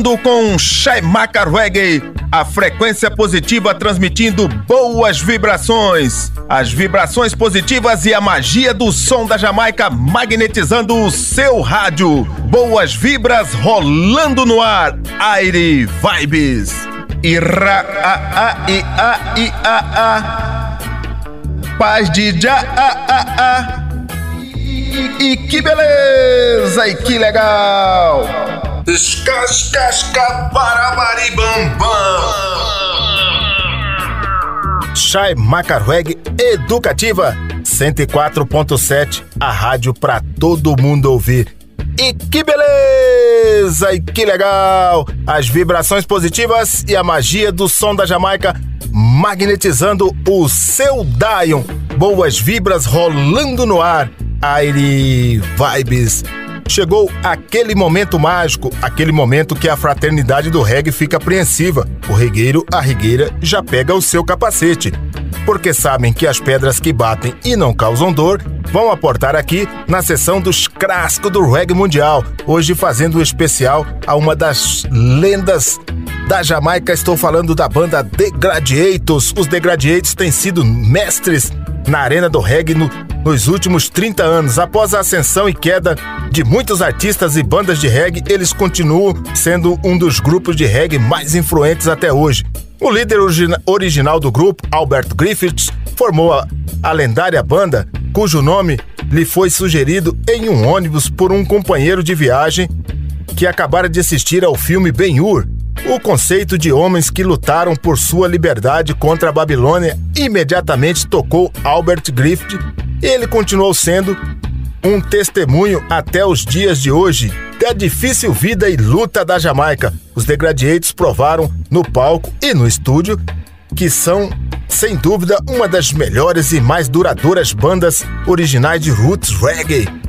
Com Shaimaka Reggae, a frequência positiva transmitindo boas vibrações. As vibrações positivas e a magia do som da Jamaica magnetizando o seu rádio. Boas vibras rolando no ar. Aire Vibes. Ira a a i a i a a. Paz de já a a a. E que beleza! E que legal! Escascasca bam. Chai Macarweg Educativa 104.7, a rádio para todo mundo ouvir. E que beleza! E que legal! As vibrações positivas e a magia do som da Jamaica magnetizando o seu Dion. Boas vibras rolando no ar. Aire Vibes. Chegou aquele momento mágico, aquele momento que a fraternidade do reggae fica apreensiva. O regueiro, a rigueira, já pega o seu capacete. Porque sabem que as pedras que batem e não causam dor vão aportar aqui na sessão dos crascos do reggae mundial. Hoje fazendo um especial a uma das lendas da Jamaica. Estou falando da banda The Gladiators. Os The Gladiators têm sido mestres na arena do reggae no, nos últimos 30 anos. Após a ascensão e queda de muitos artistas e bandas de reggae, eles continuam sendo um dos grupos de reggae mais influentes até hoje. O líder origina original do grupo, Albert Griffiths, formou a, a lendária banda, cujo nome lhe foi sugerido em um ônibus por um companheiro de viagem que acabara de assistir ao filme Ben-Hur, o conceito de homens que lutaram por sua liberdade contra a Babilônia imediatamente tocou Albert Griffith ele continuou sendo um testemunho até os dias de hoje da difícil vida e luta da Jamaica. Os Degradiates provaram no palco e no estúdio que são, sem dúvida, uma das melhores e mais duradouras bandas originais de roots reggae.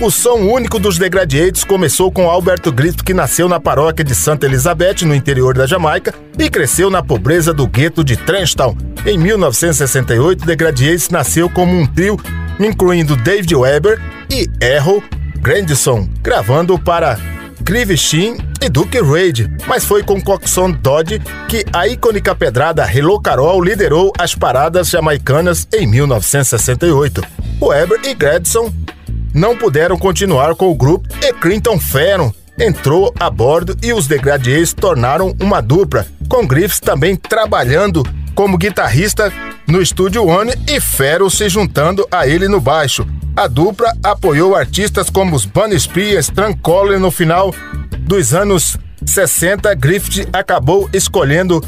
O som único dos Degradiates começou com Alberto Grito, que nasceu na paróquia de Santa Elizabeth, no interior da Jamaica, e cresceu na pobreza do gueto de Trenchtown. Em 1968, Degradiates nasceu como um trio, incluindo David Weber e Errol Grandison, gravando para Clive Sheen e Duke Reid, mas foi com Coxon Dodd que a icônica pedrada Hello Carol liderou as paradas jamaicanas em 1968. Weber e Gradson não puderam continuar com o grupo e Clinton Ferron entrou a bordo e os Degradiers tornaram uma dupla, com Griffiths também trabalhando como guitarrista no Estúdio One e Ferro se juntando a ele no baixo. A dupla apoiou artistas como os Bunny Spears, Tranquilly no final dos anos 60. Griffith acabou escolhendo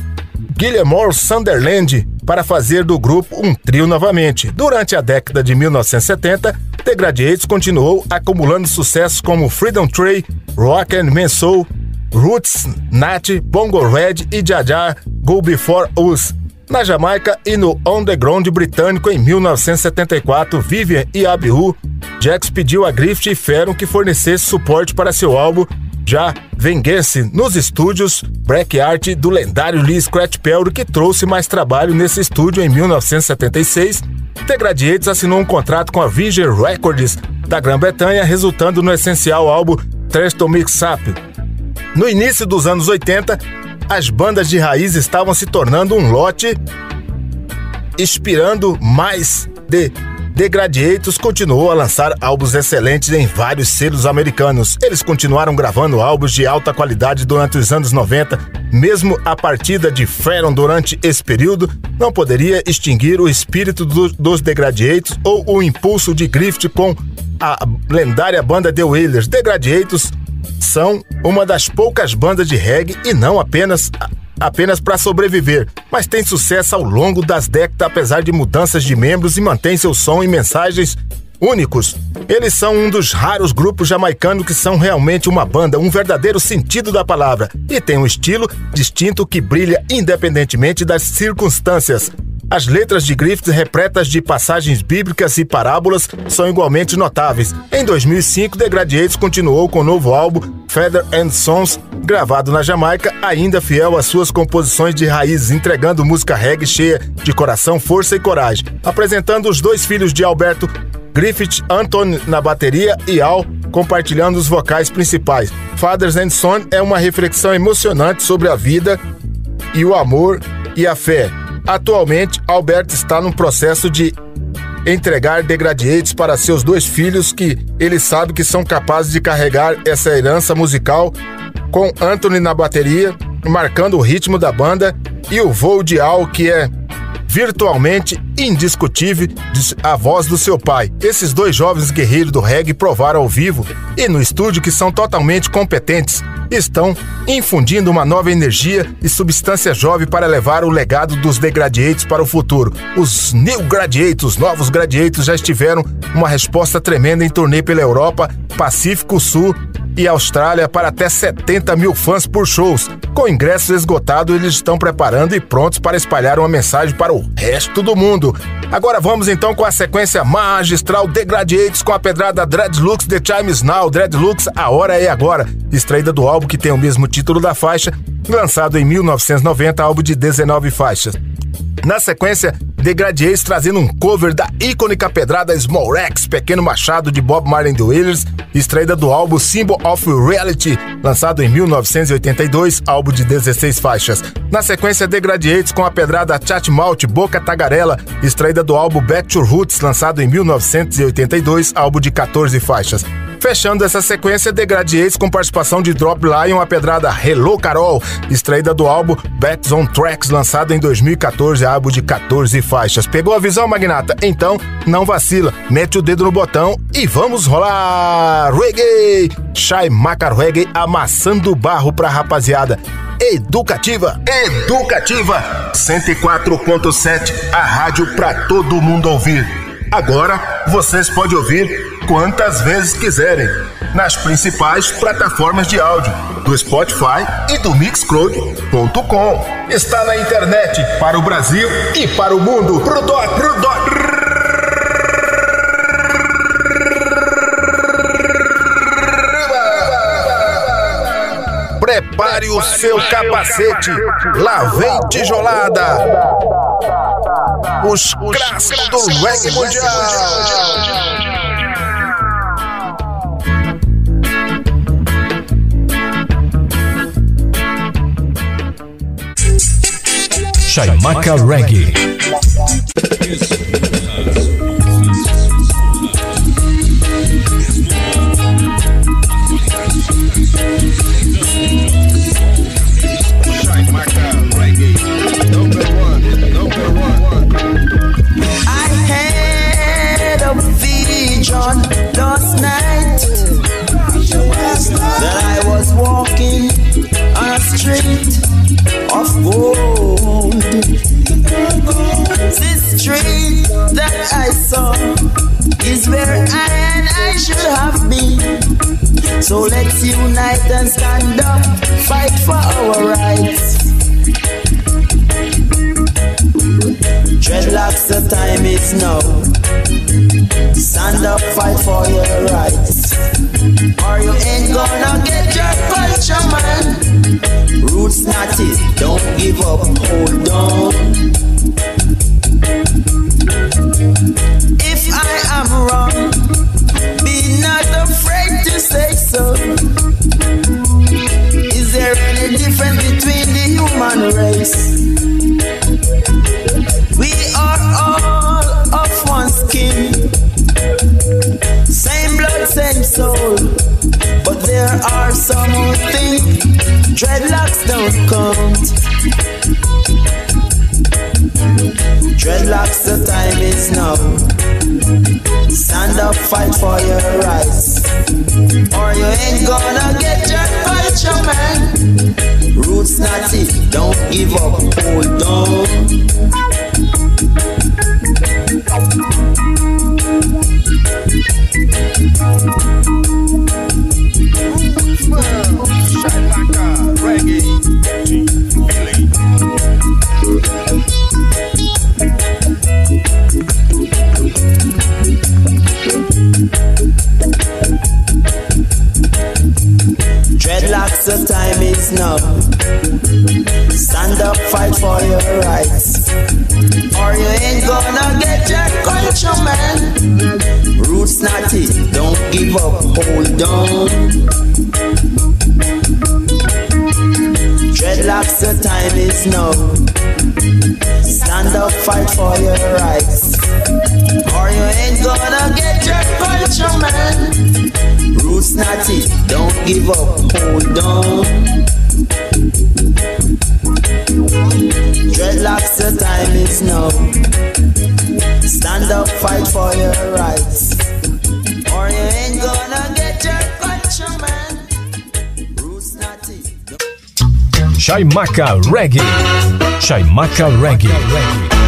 Guillemore Sunderland para fazer do grupo um trio novamente. Durante a década de 1970, The Gladiators continuou acumulando sucessos como Freedom Tree, Rock and Soul, Roots, Nat, Bongo Red e Jaja Go Before Us. Na Jamaica e no underground britânico em 1974, Vivian e Abihu, Jax pediu a Griffith e Ferron que fornecesse suporte para seu álbum já Vengeance nos estúdios Black Art do lendário Lee Scratch Perry, que trouxe mais trabalho nesse estúdio em 1976. The Gladiators assinou um contrato com a Vision Records da Grã-Bretanha, resultando no essencial álbum Trash to Mix Up. No início dos anos 80, as bandas de raiz estavam se tornando um lote, inspirando mais de The Gladiators continuou a lançar álbuns excelentes em vários selos americanos. Eles continuaram gravando álbuns de alta qualidade durante os anos 90. Mesmo a partida de Ferron durante esse período não poderia extinguir o espírito do, dos The Gladiators ou o impulso de Griffith com a lendária banda The Wailers. The Gladiators são uma das poucas bandas de reggae e não apenas apenas para sobreviver, mas tem sucesso ao longo das décadas apesar de mudanças de membros e mantém seu som e mensagens únicos. Eles são um dos raros grupos jamaicanos que são realmente uma banda, um verdadeiro sentido da palavra, e tem um estilo distinto que brilha independentemente das circunstâncias. As letras de Griffiths, repletas de passagens bíblicas e parábolas, são igualmente notáveis. Em 2005, The Gladiators continuou com o novo álbum Feather and Sons, gravado na Jamaica, ainda fiel às suas composições de raízes, entregando música reggae cheia de coração, força e coragem. Apresentando os dois filhos de Alberto, Griffith Anthony na bateria e Al compartilhando os vocais principais. Fathers and Son é uma reflexão emocionante sobre a vida e o amor e a fé. Atualmente, Alberto está no processo de entregar degradientes para seus dois filhos que ele sabe que são capazes de carregar essa herança musical com Anthony na bateria, marcando o ritmo da banda e o voo de Al que é virtualmente indiscutível a voz do seu pai. Esses dois jovens guerreiros do reggae provaram ao vivo e no estúdio que são totalmente competentes. Estão infundindo uma nova energia e substância jovem para levar o legado dos Degradiates para o futuro. Os New Gradiates, novos Gradiates, já estiveram uma resposta tremenda em turnê pela Europa, Pacífico Sul e Austrália para até 70 mil fãs por shows. Com ingressos esgotados, eles estão preparando e prontos para espalhar uma mensagem para o resto do mundo. Agora vamos então com a sequência magistral The Gladiators com a pedrada Dreadlux The Times Now. Dreadlux, a hora é agora. Extraída do álbum que tem o mesmo título da faixa, lançado em 1990, álbum de 19 faixas. Na sequência, Degradiers trazendo um cover da icônica pedrada Small Rex, Pequeno Machado de Bob Marley The Wailers, extraída do álbum Symbol of Reality, lançado em 1982, álbum de 16 faixas. Na sequência, Degradiates com a pedrada Chat Malt Boca Tagarela, extraída do álbum Back to Roots, lançado em 1982, álbum de 14 faixas. Fechando essa sequência, Degradiates com participação de Drop Lion, a pedrada Hello Carol, extraída do álbum Backs on Tracks, lançado em 2014, álbum de 14 faixas. Pegou a visão, Magnata? Então, não vacila, mete o dedo no botão e vamos rolar! Reggae! Shai Macar Reggae amassando barro pra rapaziada. Educativa, educativa, 104.7, a rádio pra todo mundo ouvir. Agora vocês podem ouvir quantas vezes quiserem nas principais plataformas de áudio do Spotify e do Mixcloud.com. Está na internet para o Brasil e para o mundo. Pro dó, pro. Prepare o seu capacete, lá vem tijolada. Os clássicos do reggae mundial. Chaimaca Reggae. I had a vision last night that I was walking a street of gold. This street that I saw is where I and I should have been. So let's unite and stand up, fight for our rights. Dreadlocks, the time is now. Stand up, fight for your rights. Or you ain't gonna get your culture, man. Roots not it, don't give up, hold on. If I am wrong, be not afraid to say so. Is there any difference between the human race? We are all of one skin, same blood, same soul. But there are some who think dreadlocks don't count. Dreadlocks, the time is now. Stand up, fight for your rights. Or you ain't gonna get your culture, man. Roots it, don't give up, hold on. The time is now. Stand up, fight for your rights. Or you ain't gonna get your culture, man. Roots naughty, don't give up, hold on. Dreadlocks, the time is now. Stand up, fight for your rights. Or you ain't gonna get your culture, man. Don't give up, hold on. Dreadlocks, the time is now. Stand up, fight for your rights. Or you ain't gonna get your culture, man. Roots naughty. Chaimaca Reggae. Reggae.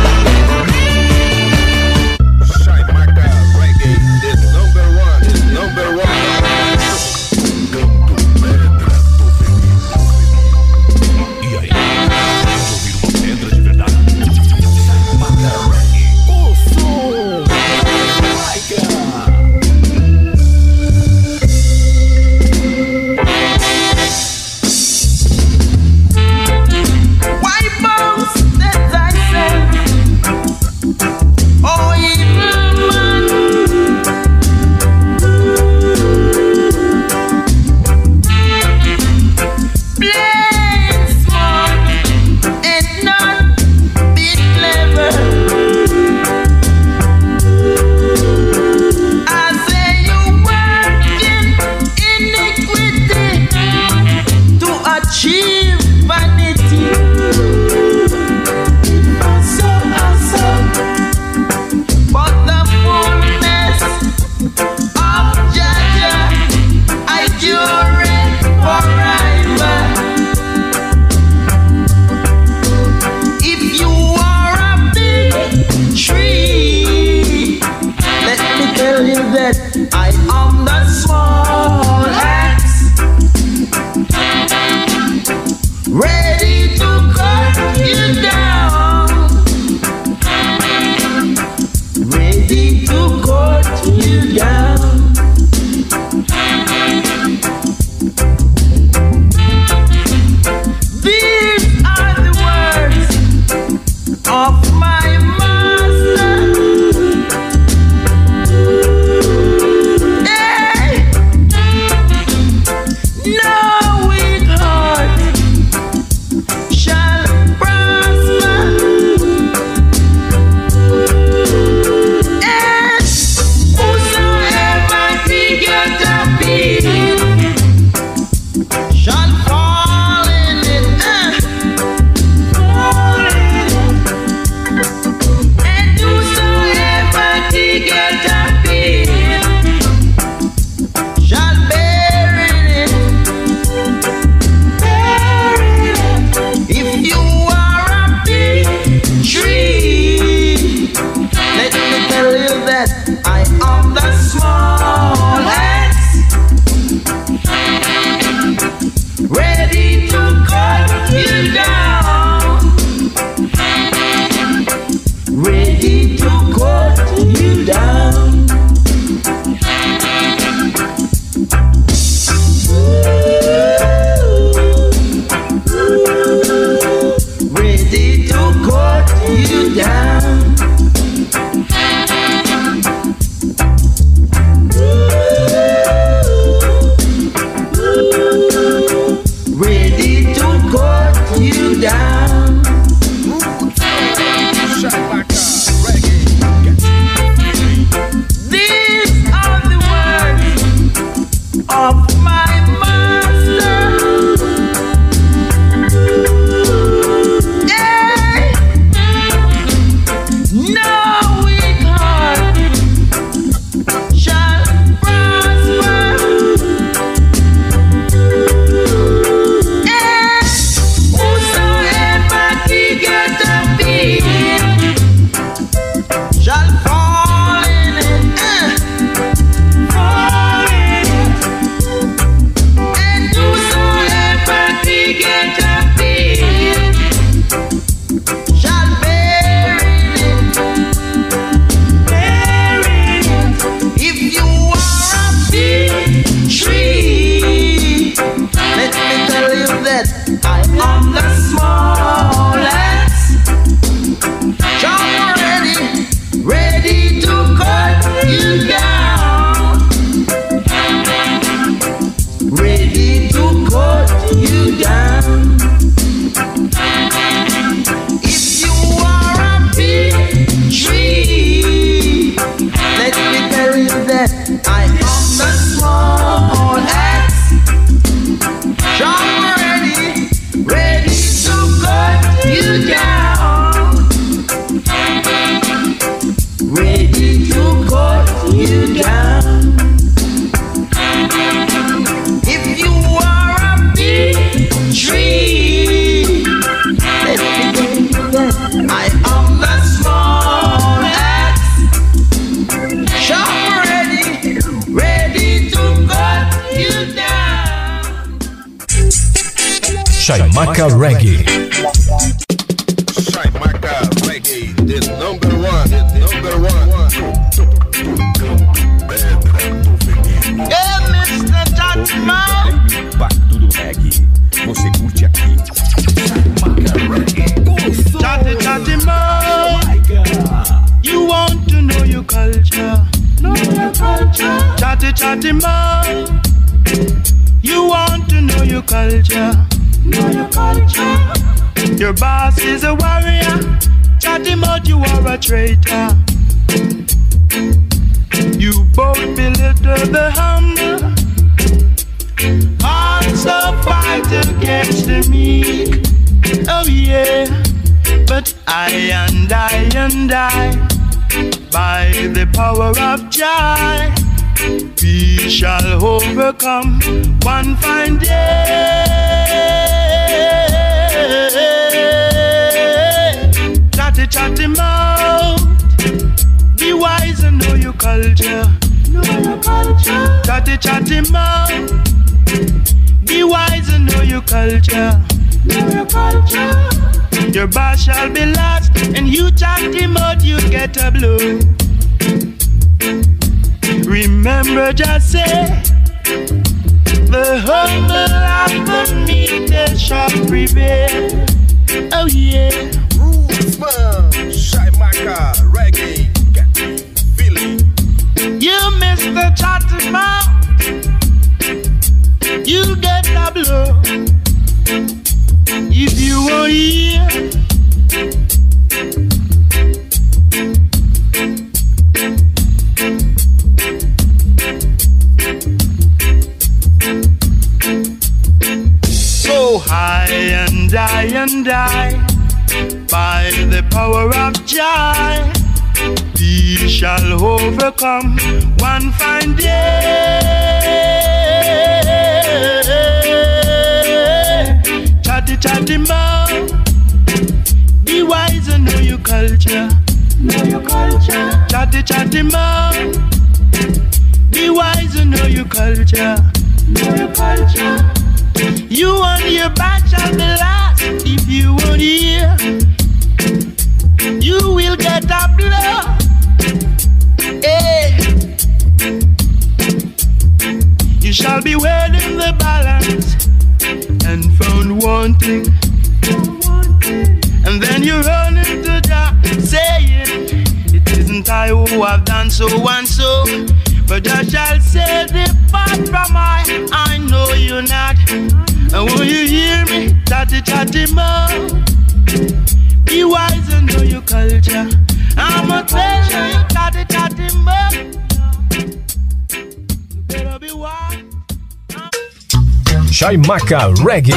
Chaimaca Reggae.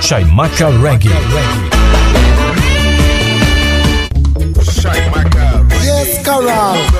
Chaimaca Reggae. Chaimaca Reggae, Yes, Carol.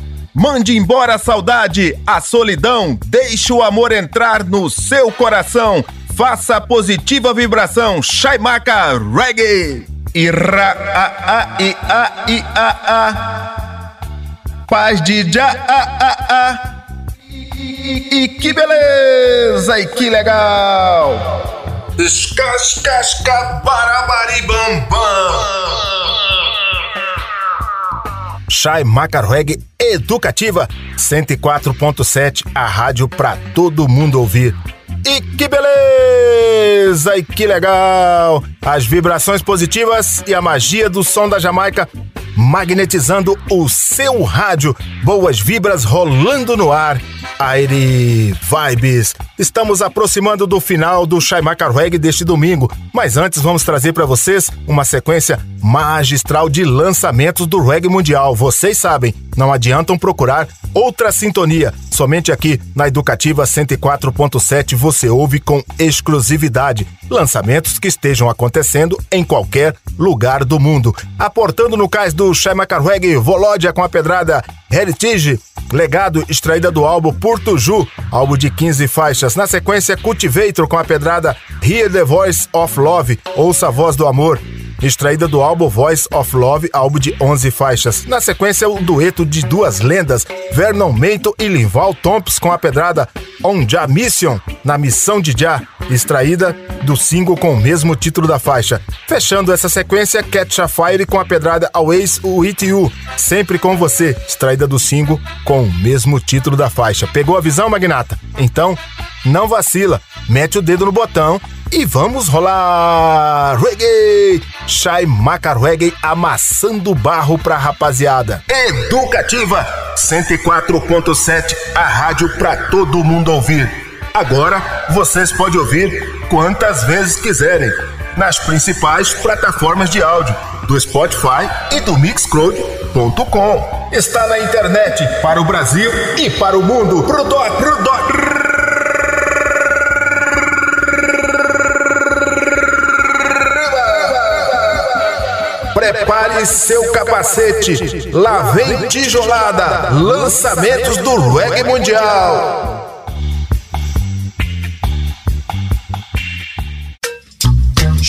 Mande embora a saudade, a solidão, deixe o amor entrar no seu coração. Faça a positiva vibração, Shaimaka Reggae. Ira, a, a, i, a, i, a, a. Paz de já, a, a, a. E, e que beleza, e que legal. Escascasca, barabaribambam. Chai Macarweg Educativa 104.7, a rádio pra todo mundo ouvir. E que beleza! E que legal! As vibrações positivas e a magia do som da Jamaica magnetizando o seu rádio. Boas vibras rolando no ar. Aire Vibes. Estamos aproximando do final do Shaimaka Reggae deste domingo, mas antes vamos trazer para vocês uma sequência magistral de lançamentos do reggae mundial. Vocês sabem, não adiantam procurar outra sintonia. Somente aqui na Educativa 104.7 você ouve com exclusividade lançamentos que estejam acontecendo em qualquer lugar do mundo. Aportando no cais do Shaimaka Reggae, Volódia com a pedrada Heritage, Legado, extraída do álbum Portuju, álbum de 15 faixas. Na sequência, Cultivator com a pedrada Hear the Voice of Love, Ouça a Voz do Amor. Extraída do álbum Voice of Love, álbum de 11 faixas. Na sequência, o dueto de duas lendas, Vernon Meito e Linval Tompkins com a pedrada On Ja Mission, na Missão de Ja, extraída do single com o mesmo título da faixa. Fechando essa sequência, Catch a Fire com a pedrada Always With You, Sempre com Você, extraída do single com o mesmo título da faixa. Pegou a visão, Magnata? Então, não vacila, mete o dedo no botão e vamos rolar reggae! Shai Maca Reggae amassando barro pra rapaziada. Educativa 104.7, a rádio pra todo mundo ouvir. Agora vocês podem ouvir quantas vezes quiserem nas principais plataformas de áudio do Spotify e do Mixcloud.com. está na internet para o Brasil e para o mundo. Pro doc, pro doc. Prepare seu capacete. Lá vem tijolada. Lançamentos do reggae mundial.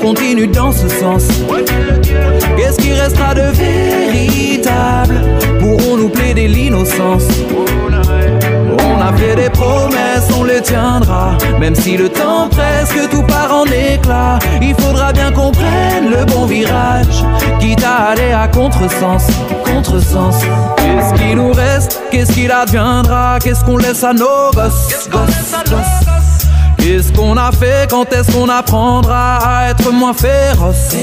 Continue dans ce sens. Qu'est-ce qui restera de véritable? Pourrons nous plaider l'innocence? On a fait des promesses, on les tiendra. Même si le temps presse, que tout part en éclat Il faudra bien qu'on prenne le bon virage. Quitte à aller à contresens, contresens. Qu'est-ce qui nous reste? Qu'est-ce qu'il adviendra? Qu'est-ce qu'on laisse à nos gosses, gosses, gosses? Qu'est-ce qu'on a fait? Quand est-ce qu'on apprendra à être moins féroce?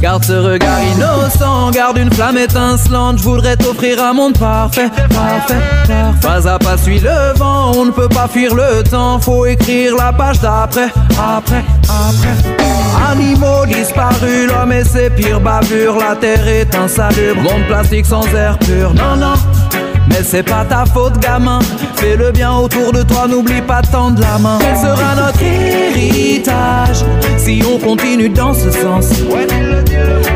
Garde ce regard innocent, garde une flamme étincelante. Je voudrais t'offrir un monde parfait, parfait, parfait. Pas à pas suit le vent, on ne peut pas fuir le temps. Faut écrire la page d'après, après, après. Animaux disparus, l'homme et ses pires bavures. La terre est insalubre, monde plastique sans air pur. Non, non. Mais c'est pas ta faute, gamin. Fais le bien autour de toi, n'oublie pas de tendre la main. Quel sera notre héritage si on continue dans ce sens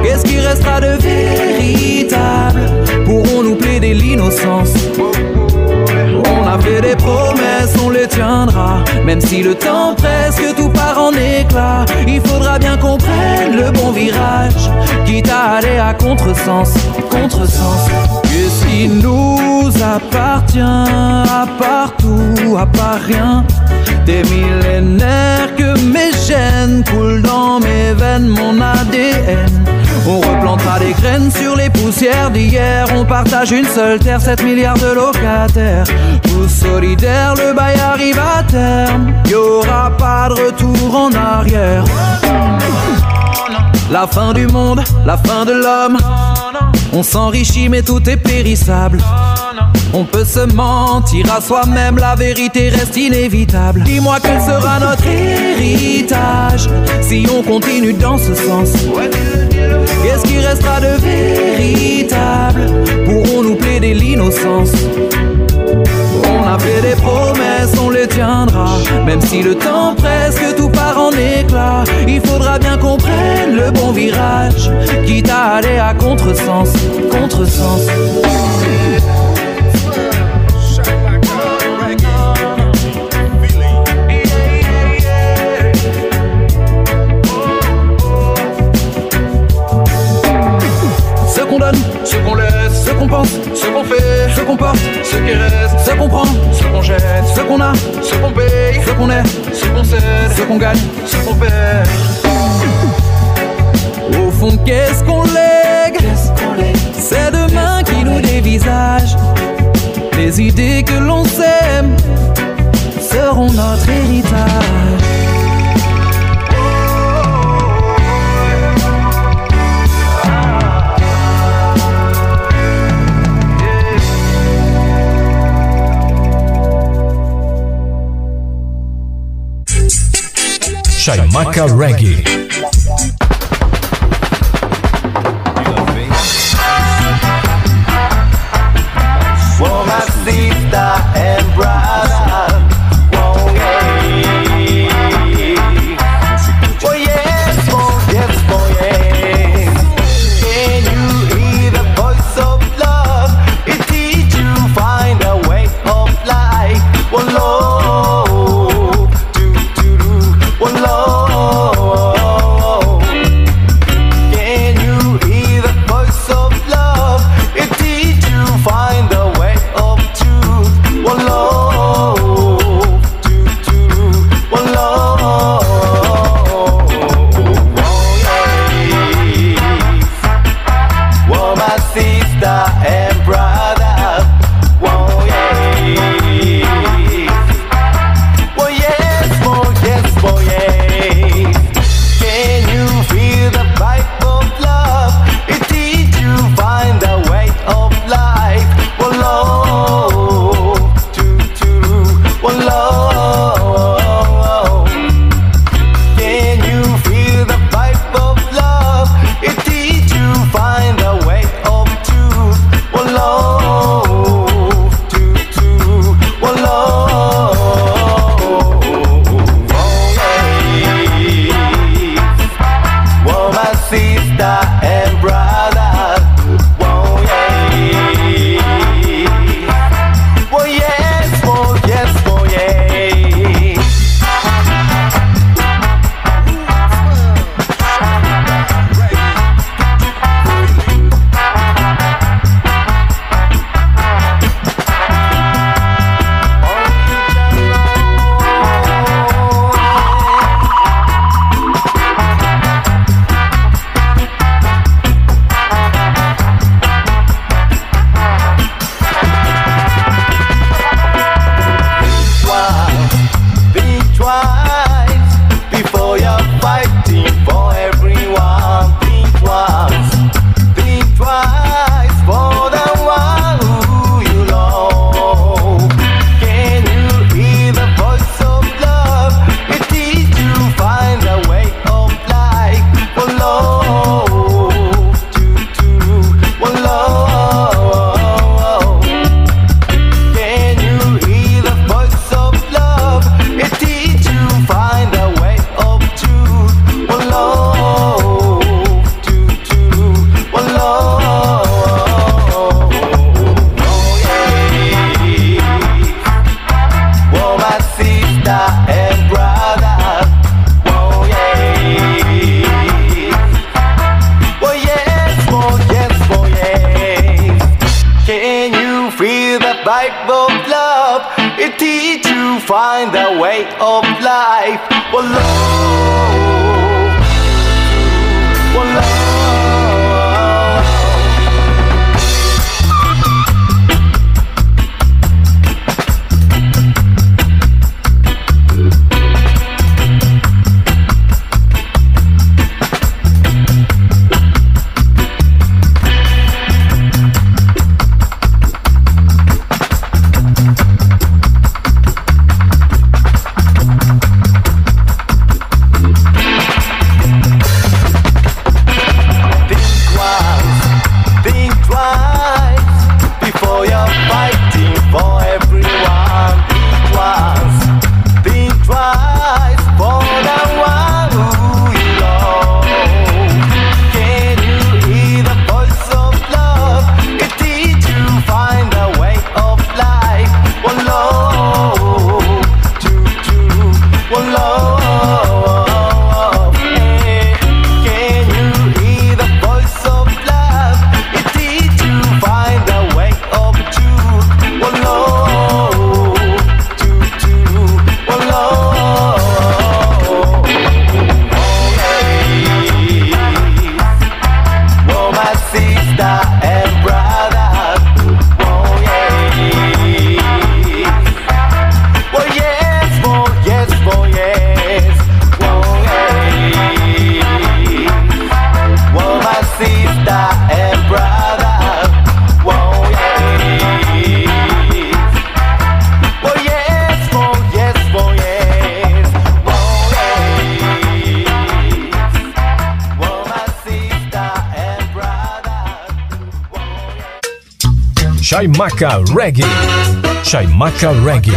Qu'est-ce qui restera de véritable? Pourrons-nous plaider l'innocence? On a fait des promesses, on les tiendra. Même si le temps presse, que tout part en éclat. Il faudra bien qu'on prenne le bon virage. Quitte à aller à contresens, contresens. Qui nous appartient à partout, à part rien Des millénaires que mes gènes coulent dans mes veines, mon ADN. On replantera des graines sur les poussières d'hier. On partage une seule terre, 7 milliards de locataires. Tous solidaires, le bail arrive à terme. Y aura pas de retour en arrière. La fin du monde, la fin de l'homme. On s'enrichit mais tout est périssable. On peut se mentir à soi-même, la vérité reste inévitable. Dis-moi quel sera notre héritage si on continue dans ce sens. Qu'est-ce qui restera de véritable? Pourrons-nous plaider l'innocence? On a fait des promesses, on les tiendra. Même si le temps Il faudra bien qu'on prenne le bon virage. Quitte à aller à contresens, contresens. Ce qu'on donne, ce qu'on laisse, ce qu'on pense, ce qu'on fait, ce qu'on porte, ce qui reste, ce qu'on prend, ce qu'on jette, ce qu'on a, ce qu'on paye, ce qu'on est, ce qu'on cède, ce qu'on gagne, ce qu'on perd. Au fond, qu'est-ce qu'on lègue? C'est demain qui nous dévisage. Les idées que l'on sème seront notre héritage. Chaimaca Reggae. Chaimaca Reggae. Chaimaca Reggae.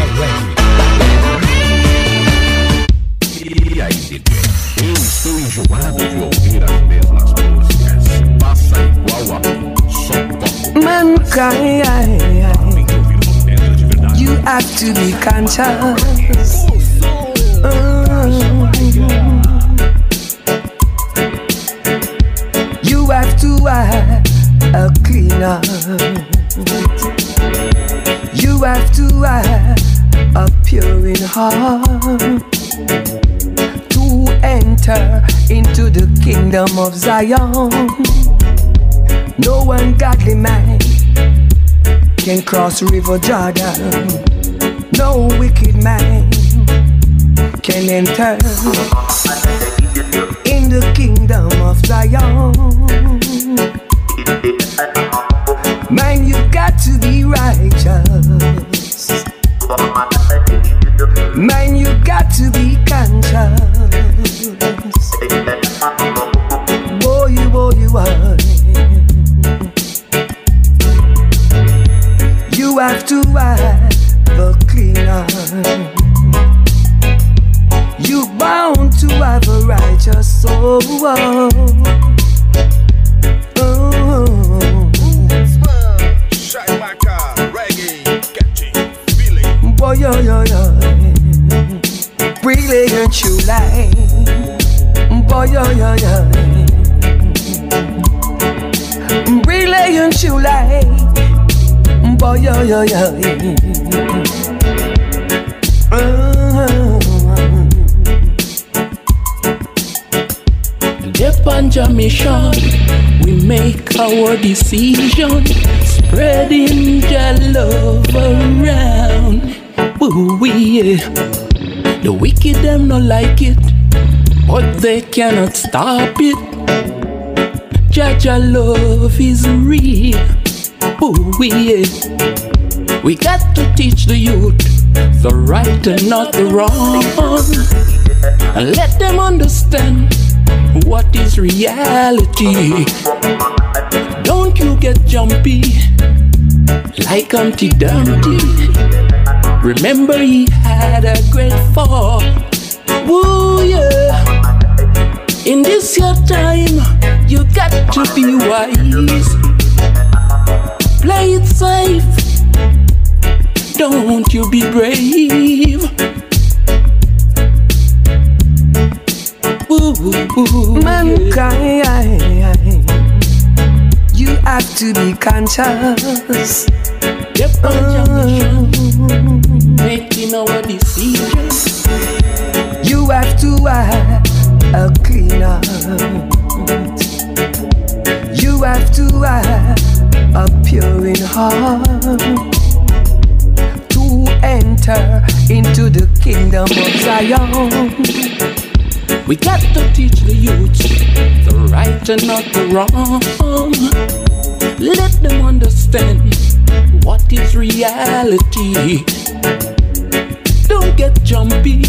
You have to be conscious. Heart to enter into the kingdom of Zion. No ungodly man can cross River Jordan. No wicked man can enter in the kingdom of Zion. Righteous soul. Boy, yo, yo, yo. Brilliant true light. Boy, yo, yo, yo. Brilliant true light. Boy, yo, yo, yo. Your mission, we make our decision, spreading your love around. Ooh, yeah. The wicked them not like it, but they cannot stop it. Jaja love is real. Ooh, yeah. We got to teach the youth the right and not the wrong, and let them understand what is reality. Don't you get jumpy like Humpty Dumpty. Remember he had a great fall. Woo yeah. In this your time, you got to be wise. Play it safe. Don't you be brave. Mankind, you have to be conscious. Oh. making our decisions. You have to have a clean heart. You have to have a pure in heart to enter into the kingdom of Zion. We got to teach the youth the right and not the wrong. Let them understand what is reality. Don't get jumpy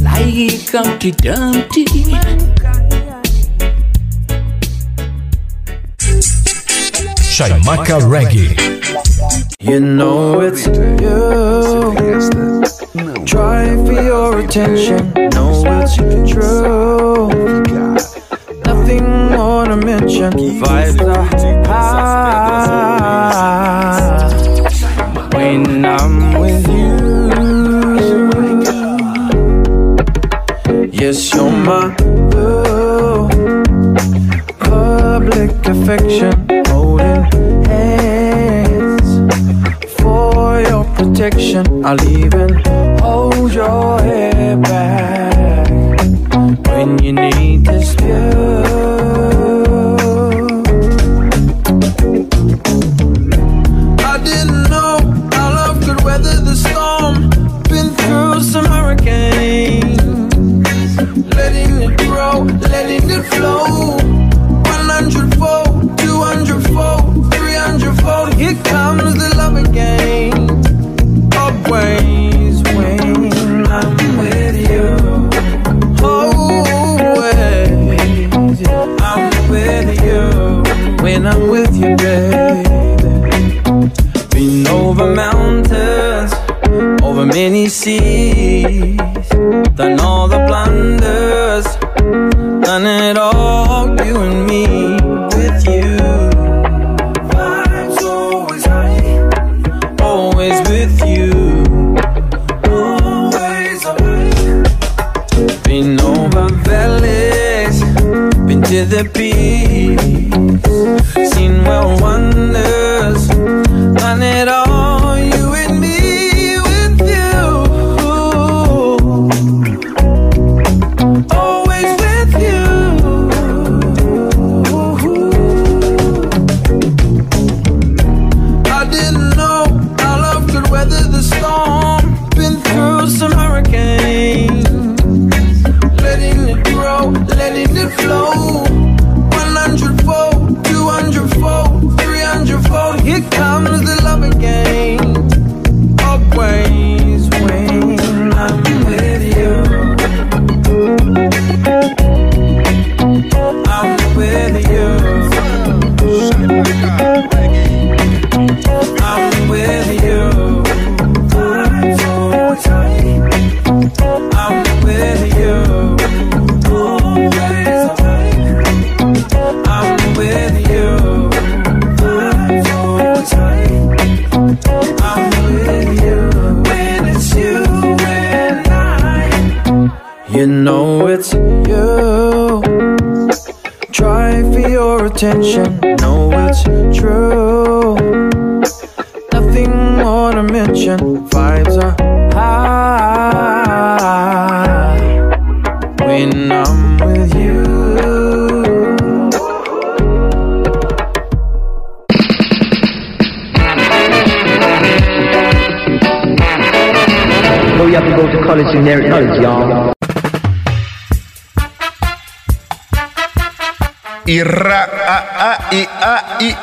like Humpty Dumpty. Chaimaca Reggae. You know it's you. Try for your attention. Know it's true. Nothing more to mention. Vibes are high when I'm with you. Yes, you're my ooh, public affection. Holding hands for your protection. I'll even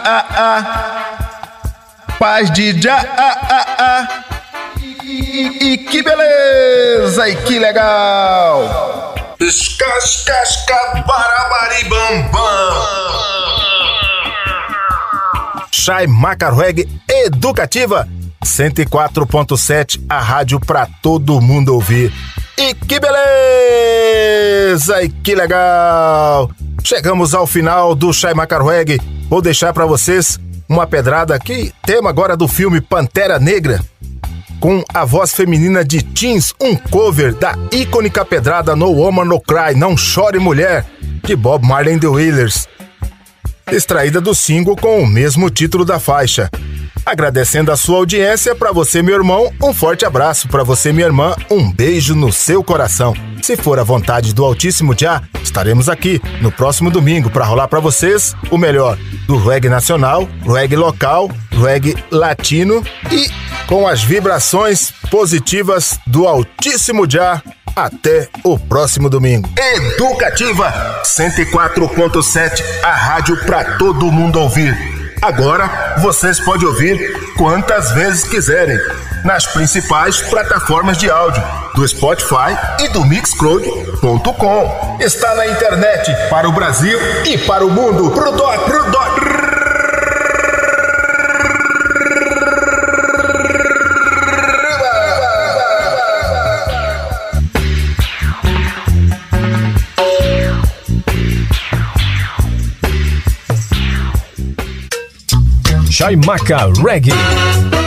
a, i, a, a. Paz de já, a, a, a. E, e- e que beleza, e que legal. Escascasca, barabari, bam, bam. Chai Macarweg Educativa 104.7, a rádio pra todo mundo ouvir. E que beleza! E que legal! Chegamos ao final do Chai Macarweg. Vou deixar pra vocês uma pedrada aqui, tema agora do filme Pantera Negra, com a voz feminina de Teens, um cover da icônica pedrada No Woman No Cry, Não Chore Mulher, de Bob Marley and the Wailers extraída do single com o mesmo título da faixa. Agradecendo a sua audiência, para você, meu irmão, um forte abraço. Para você, minha irmã, um beijo no seu coração. Se for a vontade do Altíssimo Já, estaremos aqui no próximo domingo para rolar para vocês o melhor do reggae nacional, reggae local, reggae latino e com as vibrações positivas do Altíssimo Já. Até o próximo domingo. Educativa 104.7, a rádio para todo mundo ouvir. Agora vocês podem ouvir quantas vezes quiserem nas principais plataformas de áudio do Spotify e do Mixcloud.com. Está na internet para o Brasil e para o mundo. Pro dó, Chaimaca Reggae.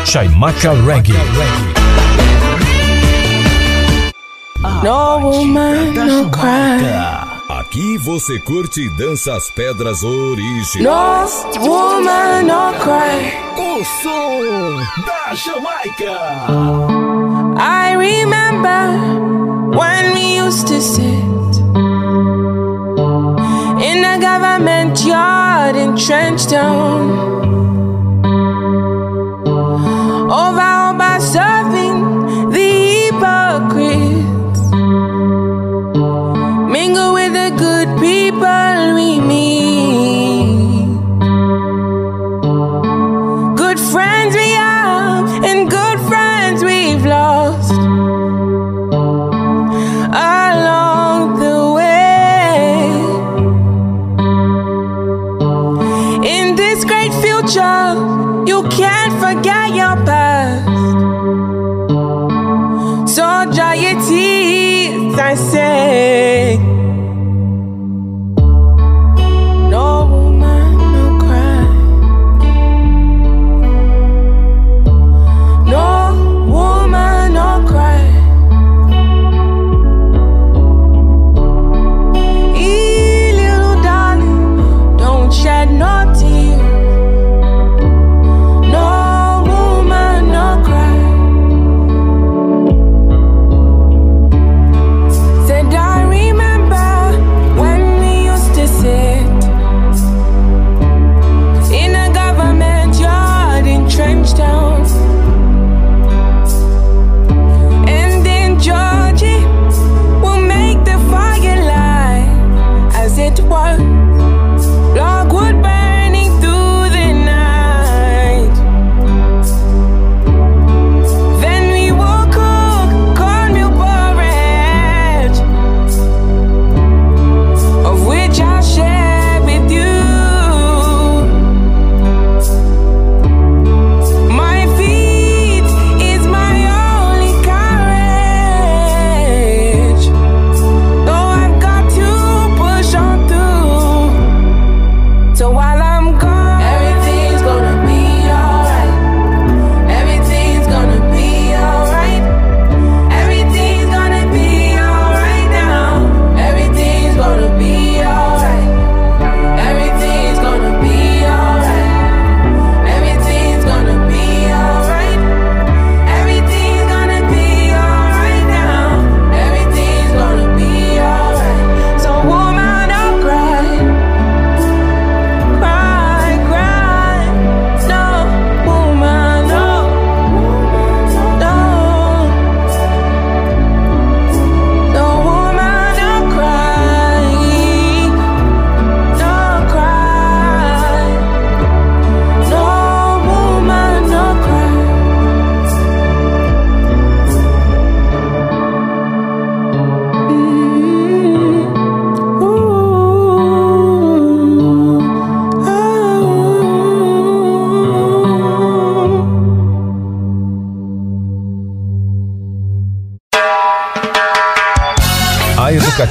Chaimaca Reggae. No woman, no cry. Aqui você curte e dança as pedras originais. No woman, no cry. O som da Jamaica. I remember when we used to sit in a government yard in Trenchtown.